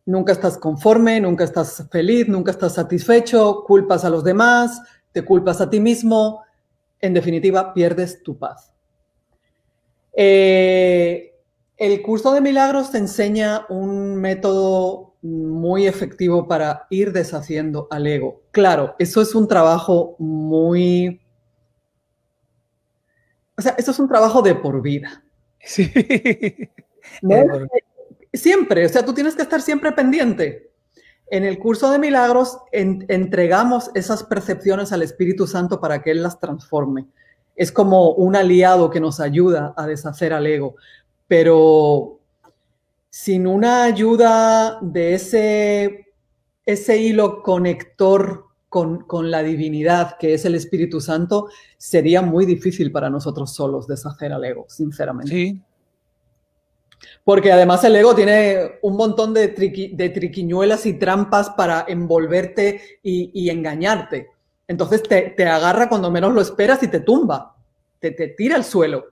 nunca estás conforme, nunca estás feliz, nunca estás satisfecho, culpas a los demás, te culpas a ti mismo, en definitiva, pierdes tu paz. Eh, el curso de milagros te enseña un método muy efectivo para ir deshaciendo al ego. Claro, eso es un trabajo muy... O sea, eso es un trabajo de por vida. Sí. Siempre, o sea, tú tienes que estar siempre pendiente. En el curso de milagros entregamos esas percepciones al Espíritu Santo para que Él las transforme. Es como un aliado que nos ayuda a deshacer al ego. Pero sin una ayuda de ese, ese hilo conector con, con, la divinidad que es el Espíritu Santo, sería muy difícil para nosotros solos deshacer al ego, sinceramente. Sí, porque además el ego tiene un montón de, de triquiñuelas y trampas para envolverte y, engañarte. Entonces te, agarra cuando menos lo esperas y te tumba, te, te tira al suelo.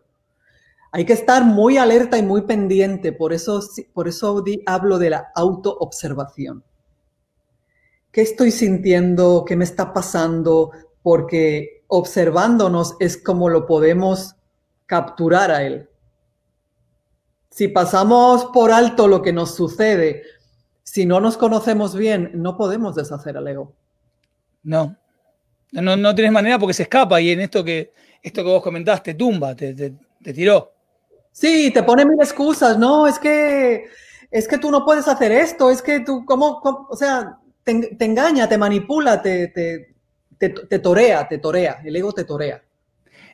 Hay que estar muy alerta y muy pendiente, por eso, por eso hablo de la autoobservación. ¿Qué estoy sintiendo? ¿Qué me está pasando? Porque observándonos es como lo podemos capturar a él. Si pasamos por alto lo que nos sucede, si no nos conocemos bien, no podemos deshacer al ego. No. No, no tienes manera porque se escapa y en esto que, esto que vos comentaste, tumba, te, te, tiró. Sí, te pone mil excusas. No, es que, es que tú no puedes hacer esto, es que tú, ¿cómo? o sea, te, te, engaña, te manipula, te, te, torea, te torea, el ego te torea.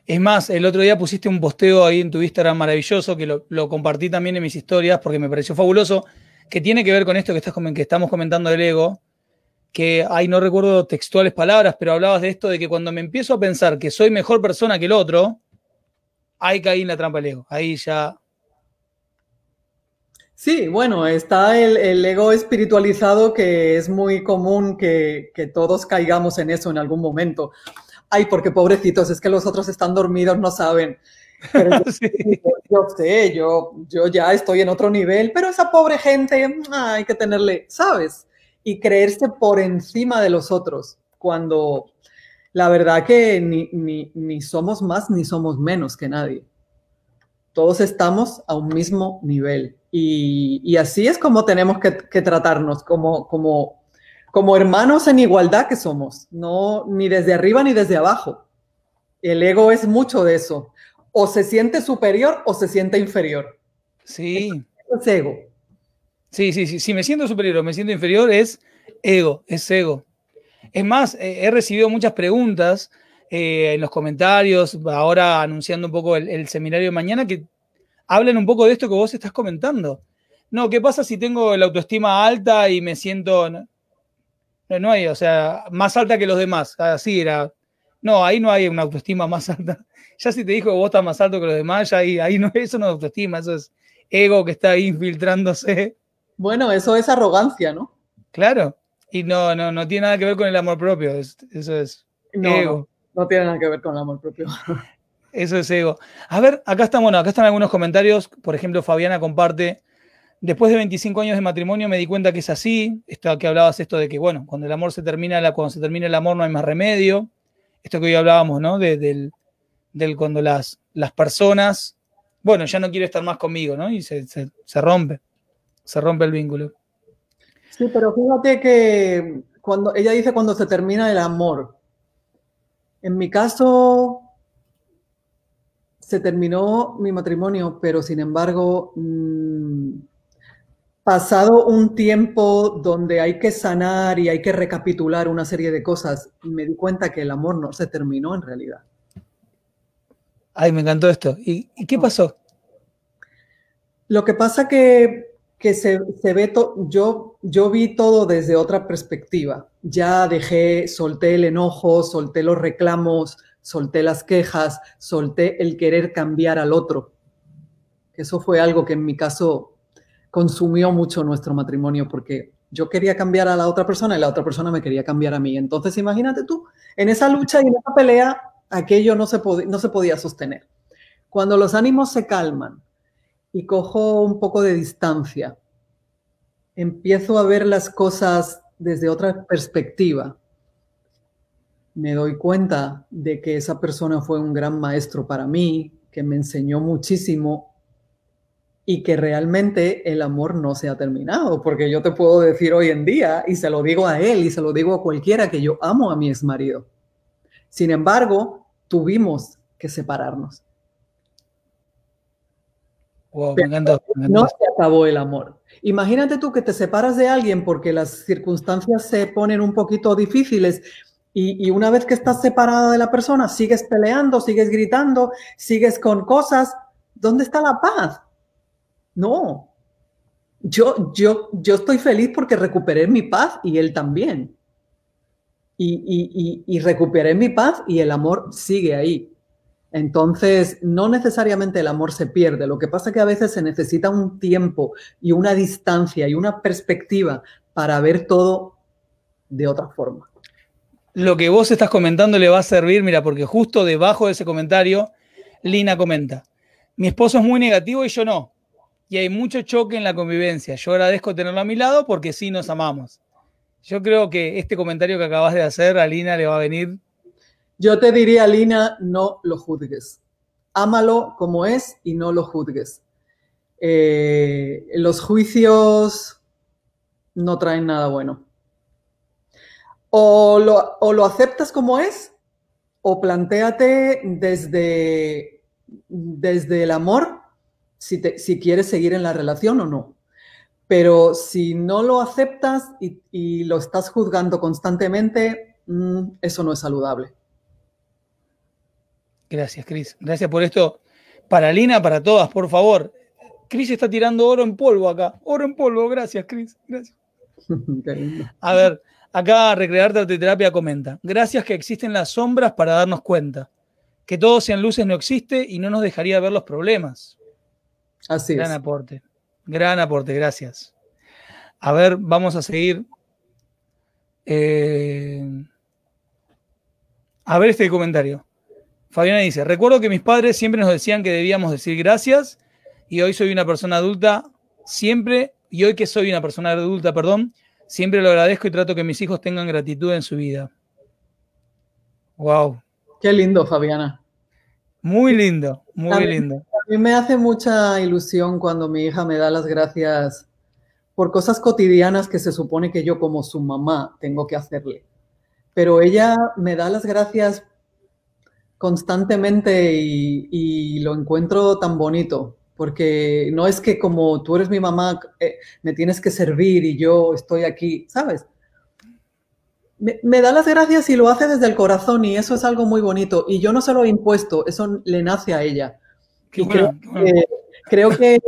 Es más, el otro día pusiste un posteo ahí en tu Instagram maravilloso que lo, compartí también en mis historias porque me pareció fabuloso, que tiene que ver con esto que, estás, que estamos comentando del ego, que ahí no recuerdo textuales palabras, pero hablabas de esto de que cuando me empiezo a pensar que soy mejor persona que el otro, ahí caí en la trampa del ego. Ahí ya Sí, bueno, está el, ego espiritualizado que es muy común que, que, todos caigamos en eso en algún momento ay, porque pobrecitos, es que los otros están dormidos, no saben. yo, sé, yo, yo ya estoy en otro nivel, pero esa pobre gente, hay que tenerle, ¿sabes? Y creerse por encima de los otros, cuando la verdad que ni, ni somos más ni somos menos que nadie. todos estamos a un mismo nivel. Y, así es como tenemos que, tratarnos, como, como, como hermanos en igualdad que somos, no ni desde arriba ni desde abajo. El ego es mucho de eso. O se siente superior o se siente inferior. Sí. Es ego. Sí, sí, sí. Si me siento superior o me siento inferior es ego, es ego. Es más, eh, he recibido muchas preguntas eh, en los comentarios, ahora anunciando un poco el, seminario de mañana, que hablen un poco de esto que vos estás comentando. No, ¿qué pasa si tengo la autoestima alta y me siento... No, no hay, o sea, más alta que los demás. Así era. No, ahí no hay una autoestima más alta. Ya si te dijo que vos estás más alto que los demás, ya ahí, ahí no, eso no es autoestima, eso es ego que está ahí infiltrándose. Bueno, eso es arrogancia, ¿no? Claro. Y no, no, no tiene nada que ver con el amor propio. eso es ego. No tiene nada que ver con el amor propio. Eso es ego. A ver, acá están, bueno, acá están algunos comentarios. Por ejemplo, Fabiana comparte. Después de 25 años de matrimonio me di cuenta que es así. Esto que hablabas, esto de que, bueno, cuando el amor se termina, cuando se termina el amor no hay más remedio. Esto que hoy hablábamos, ¿no? del, cuando las, las personas, bueno, ya no quiere estar más conmigo, ¿no? Y se, se rompe. Se rompe el vínculo. Sí, pero fíjate que cuando ella dice cuando se termina el amor, en mi caso, se terminó mi matrimonio, pero sin embargo, mm, pasado un tiempo donde hay que sanar y hay que recapitular una serie de cosas, me di cuenta que el amor no se terminó en realidad. Ay, me encantó esto. ¿Y, qué pasó? Lo que pasa que que se, ve, yo, yo vi todo desde otra perspectiva. Ya dejé, solté el enojo, solté los reclamos, solté las quejas, solté el querer cambiar al otro. Eso fue algo que en mi caso consumió mucho nuestro matrimonio porque yo quería cambiar a la otra persona y la otra persona me quería cambiar a mí. Entonces imagínate tú, en esa lucha y en esa pelea, aquello no se, no se podía sostener. Cuando los ánimos se calman, y cojo un poco de distancia. Empiezo a ver las cosas desde otra perspectiva. Me doy cuenta de que esa persona fue un gran maestro para mí, que me enseñó muchísimo y que realmente el amor no se ha terminado, porque yo te puedo decir hoy en día, y se lo digo a él y se lo digo a cualquiera, que yo amo a mi exmarido. Sin embargo, tuvimos que separarnos. No se acabó el amor. Imagínate tú que te separas de alguien porque las circunstancias se ponen un poquito difíciles y, una vez que estás separada de la persona, sigues peleando, sigues gritando, sigues con cosas. ¿Dónde está la paz? No. Yo, yo, yo estoy feliz porque recuperé mi paz y él también. Y, y recuperé mi paz y el amor sigue ahí. Entonces, no necesariamente el amor se pierde, lo que pasa es que a veces se necesita un tiempo y una distancia y una perspectiva para ver todo de otra forma. Lo que vos estás comentando le va a servir, mira, porque justo debajo de ese comentario, Lina comenta, mi esposo es muy negativo y yo no. Y hay mucho choque en la convivencia. Yo agradezco tenerlo a mi lado porque sí nos amamos. Yo creo que este comentario que acabas de hacer a Lina le va a venir yo te diría, Lina, no lo juzgues. Ámalo como es y no lo juzgues. Eh, los juicios no traen nada bueno. O lo, o lo aceptas como es, o planteate desde, desde el amor si, si, quieres seguir en la relación o no. Pero si no lo aceptas y, lo estás juzgando constantemente, mm, eso no es saludable. Gracias, Cris. Gracias por esto. Para Lina, para todas, por favor. Cris está tirando oro en polvo acá. Oro en polvo, gracias, Cris. Gracias. A ver, acá Recrearte Terapia comenta. Gracias que existen las sombras para darnos cuenta. Que todo sean luces no existe y no nos dejaría ver los problemas. Así Gran aporte. Gran aporte, gracias. A ver, vamos a seguir. Eh, a ver este comentario. Fabiana dice, recuerdo que mis padres siempre nos decían que debíamos decir gracias y hoy soy una persona adulta, siempre, y hoy que soy una persona adulta, perdón, siempre lo agradezco y trato que mis hijos tengan gratitud en su vida. Wow. Qué lindo, Fabiana. Muy lindo, muy lindo. mí me hace mucha ilusión cuando mi hija me da las gracias por cosas cotidianas que se supone que yo como su mamá tengo que hacerle. Pero ella me da las gracias constantemente y, lo encuentro tan bonito, porque no es que como tú eres mi mamá, eh, me tienes que servir y yo estoy aquí, ¿sabes? Me, da las gracias y lo hace desde el corazón y eso es algo muy bonito. Y yo no se lo he impuesto, eso le nace a ella. creo, que,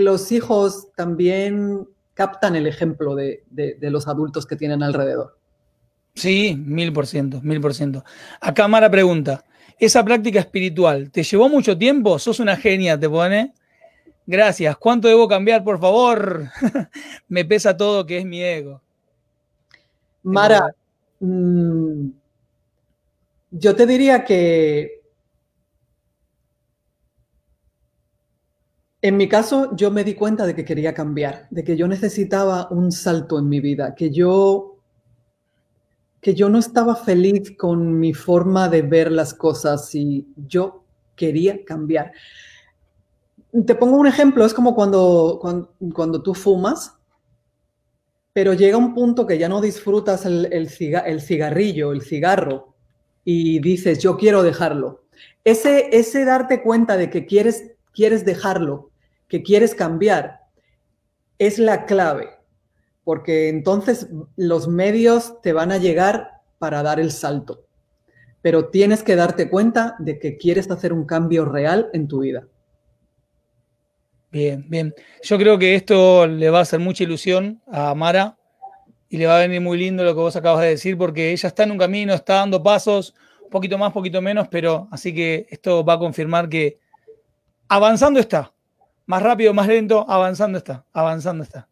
los hijos también captan el ejemplo de, los adultos que tienen alrededor. Sí, mil por ciento, mil por ciento. Acá Mara pregunta, esa práctica espiritual, ¿te llevó mucho tiempo? Sos una genia, te pone. Gracias. ¿Cuánto debo cambiar, por favor? Me pesa todo que es mi ego. Mara, mm, yo te diría que en mi caso yo me di cuenta de que quería cambiar, de que yo necesitaba un salto en mi vida, que yo que yo no estaba feliz con mi forma de ver las cosas y yo quería cambiar. Te pongo un ejemplo, es como cuando, cuando, tú fumas, pero llega un punto que ya no disfrutas el, el, cigarrillo, el cigarro, y dices, yo quiero dejarlo. Ese, ese darte cuenta de que quieres, quieres dejarlo, que quieres cambiar, es la clave porque entonces los medios te van a llegar para dar el salto. Pero tienes que darte cuenta de que quieres hacer un cambio real en tu vida. Bien, bien. Yo creo que esto le va a hacer mucha ilusión a Mara y le va a venir muy lindo lo que vos acabas de decir porque ella está en un camino, está dando pasos, un poquito más, poquito menos, pero así que esto va a confirmar que avanzando está. Más rápido, más lento, avanzando está, avanzando está.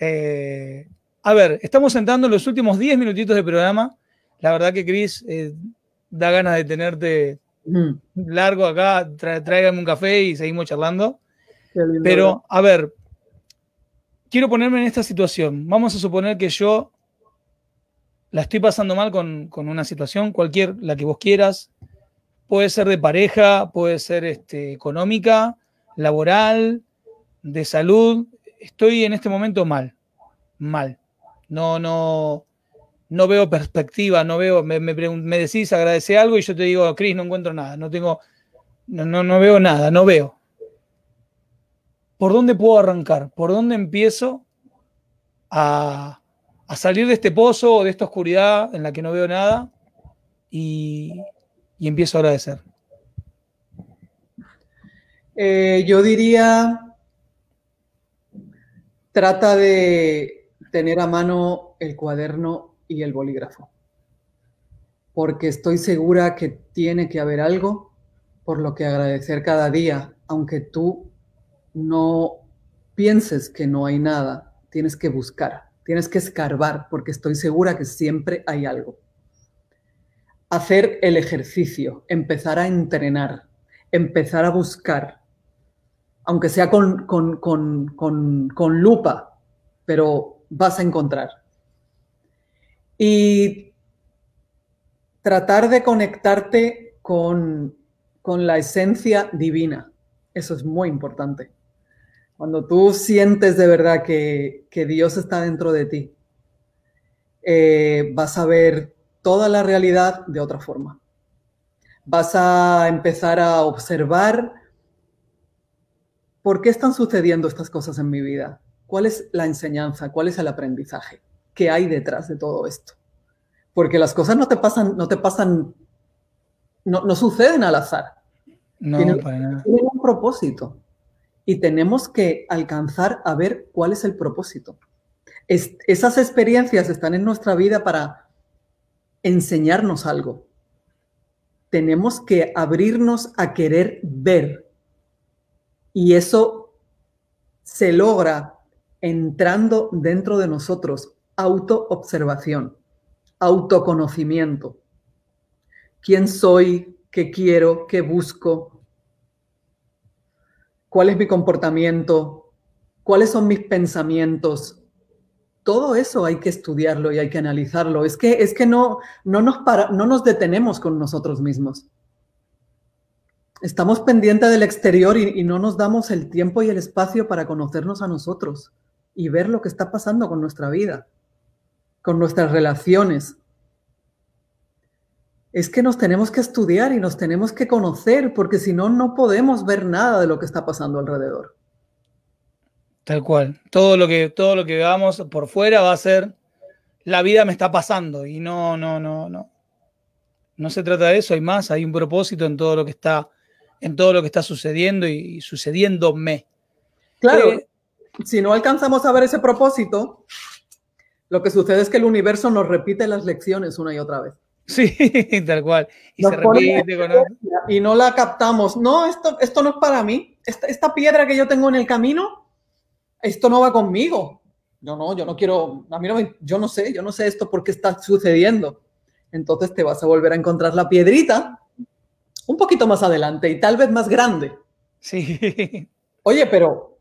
Eh, a ver, estamos entrando en los últimos 10 minutitos de programa. La verdad que, Cris, eh, da ganas de tenerte largo acá. tráigame un café y seguimos charlando. Pero, a ver, quiero ponerme en esta situación. Vamos a suponer que yo la estoy pasando mal con, una situación, cualquier, la que vos quieras. Puede ser de pareja, puede ser este, económica, laboral, de salud, estoy en este momento mal, mal. No, no, no veo perspectiva, no veo, me, me, decís agradecer algo y yo te digo, Cris, no encuentro nada, no tengo, no, no, veo nada, no veo. ¿Por dónde puedo arrancar? ¿Por dónde empiezo a, salir de este pozo o de esta oscuridad en la que no veo nada y, empiezo a agradecer? Eh, yo diría Trata de tener a mano el cuaderno y el bolígrafo, porque estoy segura que tiene que haber algo por lo que agradecer cada día, aunque tú no pienses que no hay nada, tienes que buscar, tienes que escarbar, porque estoy segura que siempre hay algo. Hacer el ejercicio, empezar a entrenar, empezar a buscar, aunque sea con, con, lupa, pero vas a encontrar. Y tratar de conectarte con, la esencia divina. Eso es muy importante. Cuando tú sientes de verdad que, Dios está dentro de ti, eh, vas a ver toda la realidad de otra forma. Vas a empezar a observar ¿por qué están sucediendo estas cosas en mi vida? ¿Cuál es la enseñanza? ¿Cuál es el aprendizaje? ¿Qué hay detrás de todo esto? Porque las cosas no te pasan, no te pasan, no, suceden al azar. No, tienen, para nada. tienen un propósito. Y tenemos que alcanzar a ver cuál es el propósito. esas experiencias están en nuestra vida para enseñarnos algo. Tenemos que abrirnos a querer ver y eso se logra entrando dentro de nosotros, autoobservación, autoconocimiento. ¿Quién soy? ¿Qué quiero? ¿Qué busco? ¿Cuál es mi comportamiento? ¿Cuáles son mis pensamientos? Todo eso hay que estudiarlo y hay que analizarlo. Es que, es que no, no, nos para, no nos detenemos con nosotros mismos. estamos pendientes del exterior y, y, no nos damos el tiempo y el espacio para conocernos a nosotros y ver lo que está pasando con nuestra vida, con nuestras relaciones. Es que nos tenemos que estudiar y nos tenemos que conocer, porque si no, no podemos ver nada de lo que está pasando alrededor. Tal cual. Todo lo que, todo lo que veamos por fuera va a ser la vida me está pasando y no, no, no, no. No se trata de eso, hay más, hay un propósito en todo lo que está, en todo lo que está sucediendo y, y sucediéndome. Claro, eh, si no alcanzamos a ver ese propósito, lo que sucede es que el universo nos repite las lecciones una y otra vez. Sí, tal cual. Y, se repite con... y no la captamos. No, esto, esto no es para mí. Esta, esta piedra que yo tengo en el camino, esto no va conmigo yo no, yo no quiero, a mí no me, yo no sé, yo no sé esto por qué está sucediendo. Entonces te vas a volver a encontrar la piedrita un poquito más adelante y tal vez más grande. Sí. Oye, pero,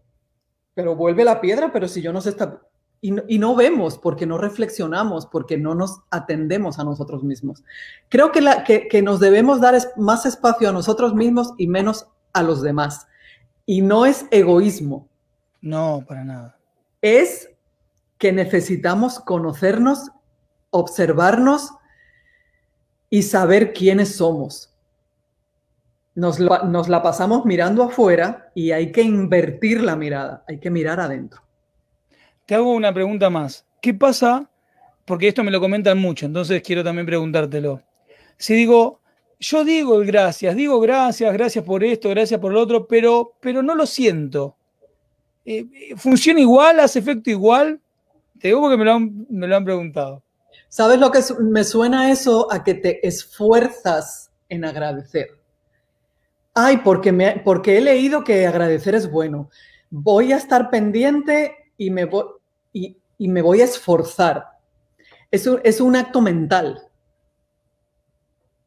pero vuelve la piedra, pero si yo no sé esta... Y no, y no vemos porque no reflexionamos, porque no nos atendemos a nosotros mismos. Creo que, la, que, que nos debemos dar es, más espacio a nosotros mismos y menos a los demás. Y no es egoísmo. No, para nada. Es que necesitamos conocernos, observarnos y saber quiénes somos. Nos, nos, la pasamos mirando afuera y hay que invertir la mirada, hay que mirar adentro. Te hago una pregunta más. ¿Qué pasa? Porque esto me lo comentan mucho, entonces quiero también preguntártelo. Si digo, yo digo gracias, digo gracias, gracias por esto, gracias por lo otro, pero, pero no lo siento. Eh, ¿Funciona igual? ¿Hace efecto igual? Te digo porque me lo han, me lo han preguntado. ¿Sabes lo que es, me suena eso a que te esfuerzas en agradecer? Ay, porque, me, porque he leído que agradecer es bueno. Voy a estar pendiente y me voy, y, y me voy a esforzar. Es un, es un acto mental.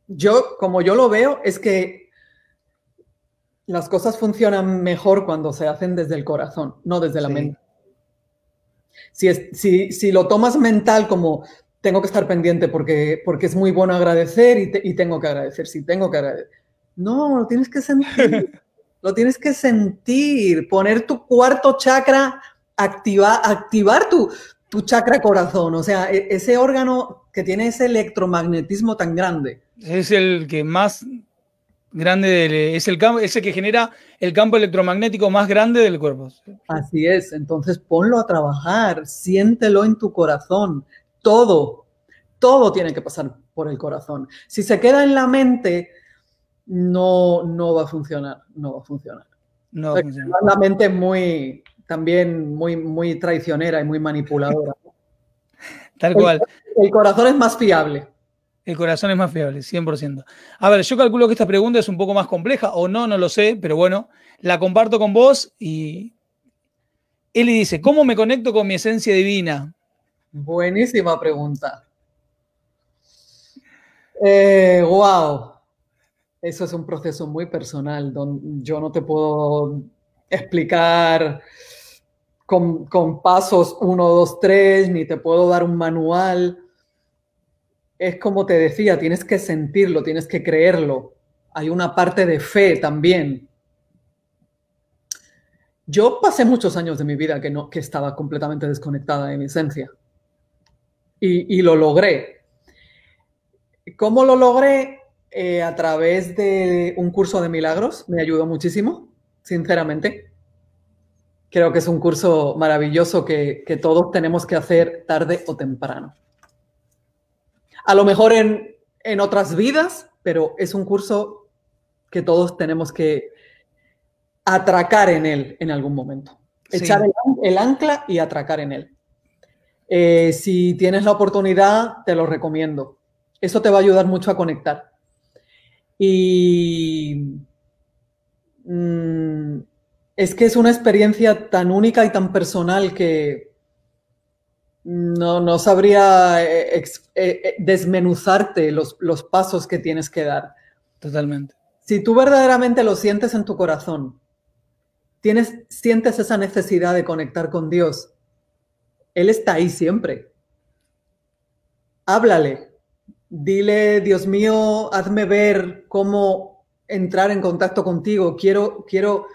Yo, como yo lo veo, es que las cosas funcionan mejor cuando se hacen desde el corazón, no desde la sí. mente. Si, es, si, si, lo tomas mental como tengo que estar pendiente porque, porque es muy bueno agradecer y, te, y tengo que agradecer, si tengo que agradecer. No, lo tienes que sentir. lo tienes que sentir. Poner tu cuarto chakra, activa, activar tu, tu chakra corazón. O sea, e, ese órgano que tiene ese electromagnetismo tan grande. Es el que más grande, es el campo, ese que genera el campo electromagnético más grande del cuerpo. Así es, entonces ponlo a trabajar, siéntelo en tu corazón, todo, todo tiene que pasar por el corazón. Si se queda en la mente, no, no va a funcionar, no va a funcionar. No, la mente es muy, también muy, muy traicionera y muy manipuladora. Tal cual. El, el corazón es más fiable. El corazón es más fiable, 100%. A ver, yo calculo que esta pregunta es un poco más compleja, o no, no lo sé, pero bueno, la comparto con vos y Eli dice, ¿cómo me conecto con mi esencia divina? Buenísima pregunta. Eh, wow. Eso es un proceso muy personal, donde yo no te puedo explicar con, pasos 1, 2, 3, ni te puedo dar un manual es como te decía, tienes que sentirlo, tienes que creerlo. Hay una parte de fe también. Yo pasé muchos años de mi vida que, no, que estaba completamente desconectada de mi esencia. Y, y lo logré. ¿Cómo lo logré? Eh, a través de un curso de milagros. Me ayudó muchísimo, sinceramente. Creo que es un curso maravilloso que, que todos tenemos que hacer tarde o temprano a lo mejor en, en otras vidas, pero es un curso que todos tenemos que atracar en él en algún momento. Sí. Echar el, el, ancla y atracar en él. Eh, si tienes la oportunidad, te lo recomiendo. Eso te va a ayudar mucho a conectar. Y mmm, es que es una experiencia tan única y tan personal que, no, no sabría eh, ex, eh, eh, desmenuzarte los, los pasos que tienes que dar. Totalmente. Si tú verdaderamente lo sientes en tu corazón, tienes, sientes esa necesidad de conectar con Dios, Él está ahí siempre. Háblale, dile, Dios mío, hazme ver cómo entrar en contacto contigo, quiero, quiero,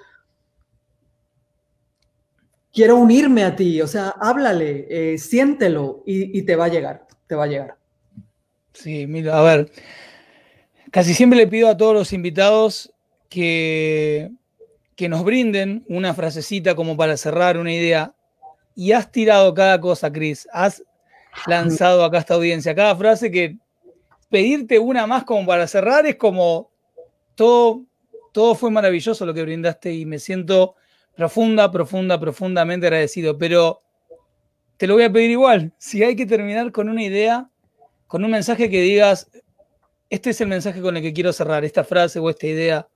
quiero unirme a ti, o sea, háblale, eh, siéntelo y, te va a llegar, te va a llegar. Sí, mira, a ver, casi siempre le pido a todos los invitados que, que nos brinden una frasecita como para cerrar una idea. Y has tirado cada cosa, Cris. Has lanzado acá esta audiencia. Cada frase que pedirte una más como para cerrar es como todo, todo fue maravilloso lo que brindaste y me siento profunda, profunda, profundamente agradecido. Pero te lo voy a pedir igual. Si hay que terminar con una idea, con un mensaje que digas, este es el mensaje con el que quiero cerrar, esta frase o esta idea,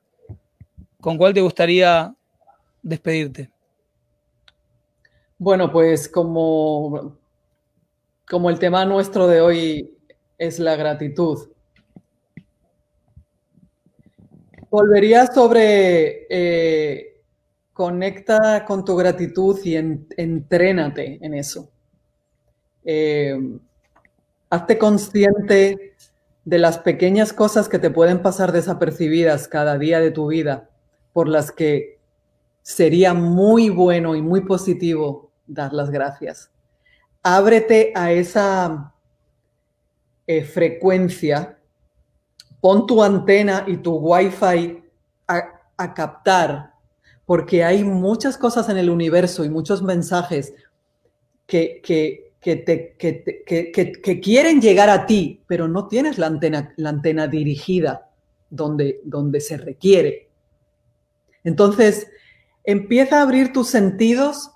¿con cuál te gustaría despedirte? Bueno, pues como, como el tema nuestro de hoy es la gratitud. Volvería sobre eh, conecta con tu gratitud y entrénate en eso. Eh, hazte consciente de las pequeñas cosas que te pueden pasar desapercibidas cada día de tu vida, por las que sería muy bueno y muy positivo dar las gracias. Ábrete a esa eh, frecuencia, pon tu antena y tu wifi a, a captar, porque hay muchas cosas en el universo y muchos mensajes que, que, que, te, que, quieren llegar a ti, pero no tienes la antena, la antena dirigida donde, donde se requiere. Entonces, empieza a abrir tus sentidos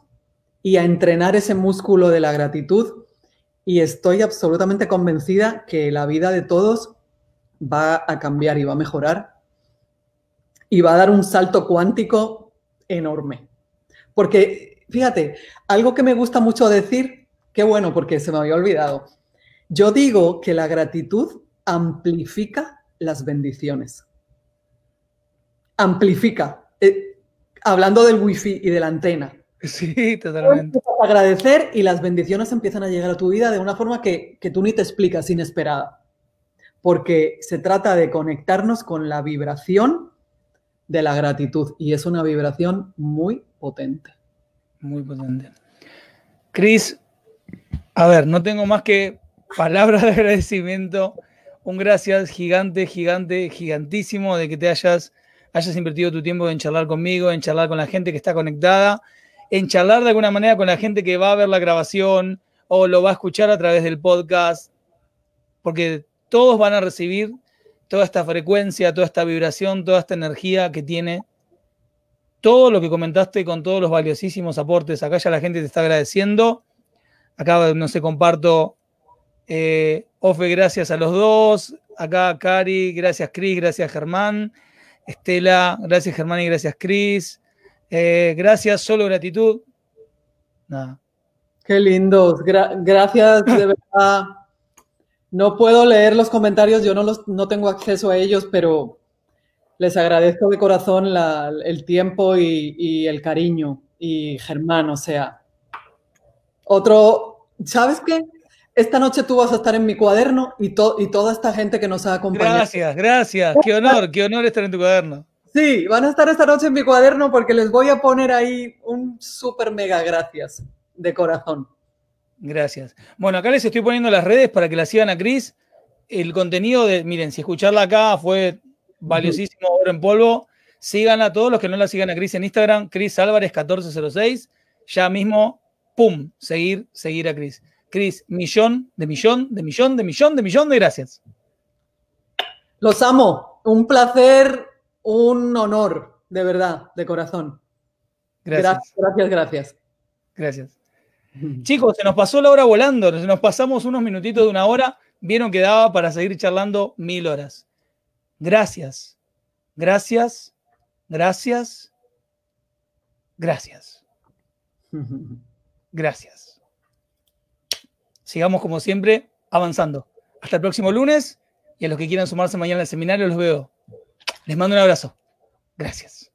y a entrenar ese músculo de la gratitud y estoy absolutamente convencida que la vida de todos va a cambiar y va a mejorar y va a dar un salto cuántico enorme. Porque, fíjate, algo que me gusta mucho decir, qué bueno, porque se me había olvidado. Yo digo que la gratitud amplifica las bendiciones. Amplifica. Eh, hablando del wifi y de la antena. Sí, totalmente. Agradecer y las bendiciones empiezan a llegar a tu vida de una forma que, tú ni te explicas, inesperada. Porque se trata de conectarnos con la vibración de la gratitud y es una vibración muy potente. Muy potente. Cris, a ver, no tengo más que palabras de agradecimiento. Un gracias gigante, gigante, gigantísimo de que te hayas, hayas invertido tu tiempo en charlar conmigo, en charlar con la gente que está conectada en charlar de alguna manera con la gente que va a ver la grabación o lo va a escuchar a través del podcast, porque todos van a recibir toda esta frecuencia, toda esta vibración, toda esta energía que tiene todo lo que comentaste con todos los valiosísimos aportes. Acá ya la gente te está agradeciendo. Acá no sé, comparto. Eh, Ofe, gracias a los dos. Acá Cari, gracias Cris, gracias Germán. Estela, gracias Germán y gracias Cris. Eh, gracias, solo gratitud. Nada. Qué lindos. gracias, de verdad. No puedo leer los comentarios, yo no, los, no tengo acceso a ellos, pero les agradezco de corazón el tiempo y, el cariño. Y Germán, o sea, otro, ¿sabes qué? Esta noche tú vas a estar en mi cuaderno y, y toda esta gente que nos ha acompañado. Gracias, gracias. Qué honor, qué honor estar en tu cuaderno. Sí, van a estar esta noche en mi cuaderno porque les voy a poner ahí un súper mega gracias de corazón. Gracias. Bueno, acá les estoy poniendo las redes para que la sigan a Cris. El contenido de, miren, si escucharla acá fue valiosísimo, oro en polvo, síganla a todos los que no la sigan a Cris en Instagram, Cris Álvarez 1406. Ya mismo, pum, seguir, seguir a Cris. Cris, millón de millón de millón de millón de millón de gracias. Los amo. Un placer un honor, de verdad, de corazón. Gracias. Gracias, gracias. Gracias. Chicos, se nos pasó la hora volando, nos pasamos unos minutitos de una hora, vieron que daba para seguir charlando mil horas. Gracias, gracias, gracias, gracias. Gracias. Sigamos como siempre avanzando. Hasta el próximo lunes y a los que quieran sumarse mañana al seminario los veo les mando un abrazo. Gracias.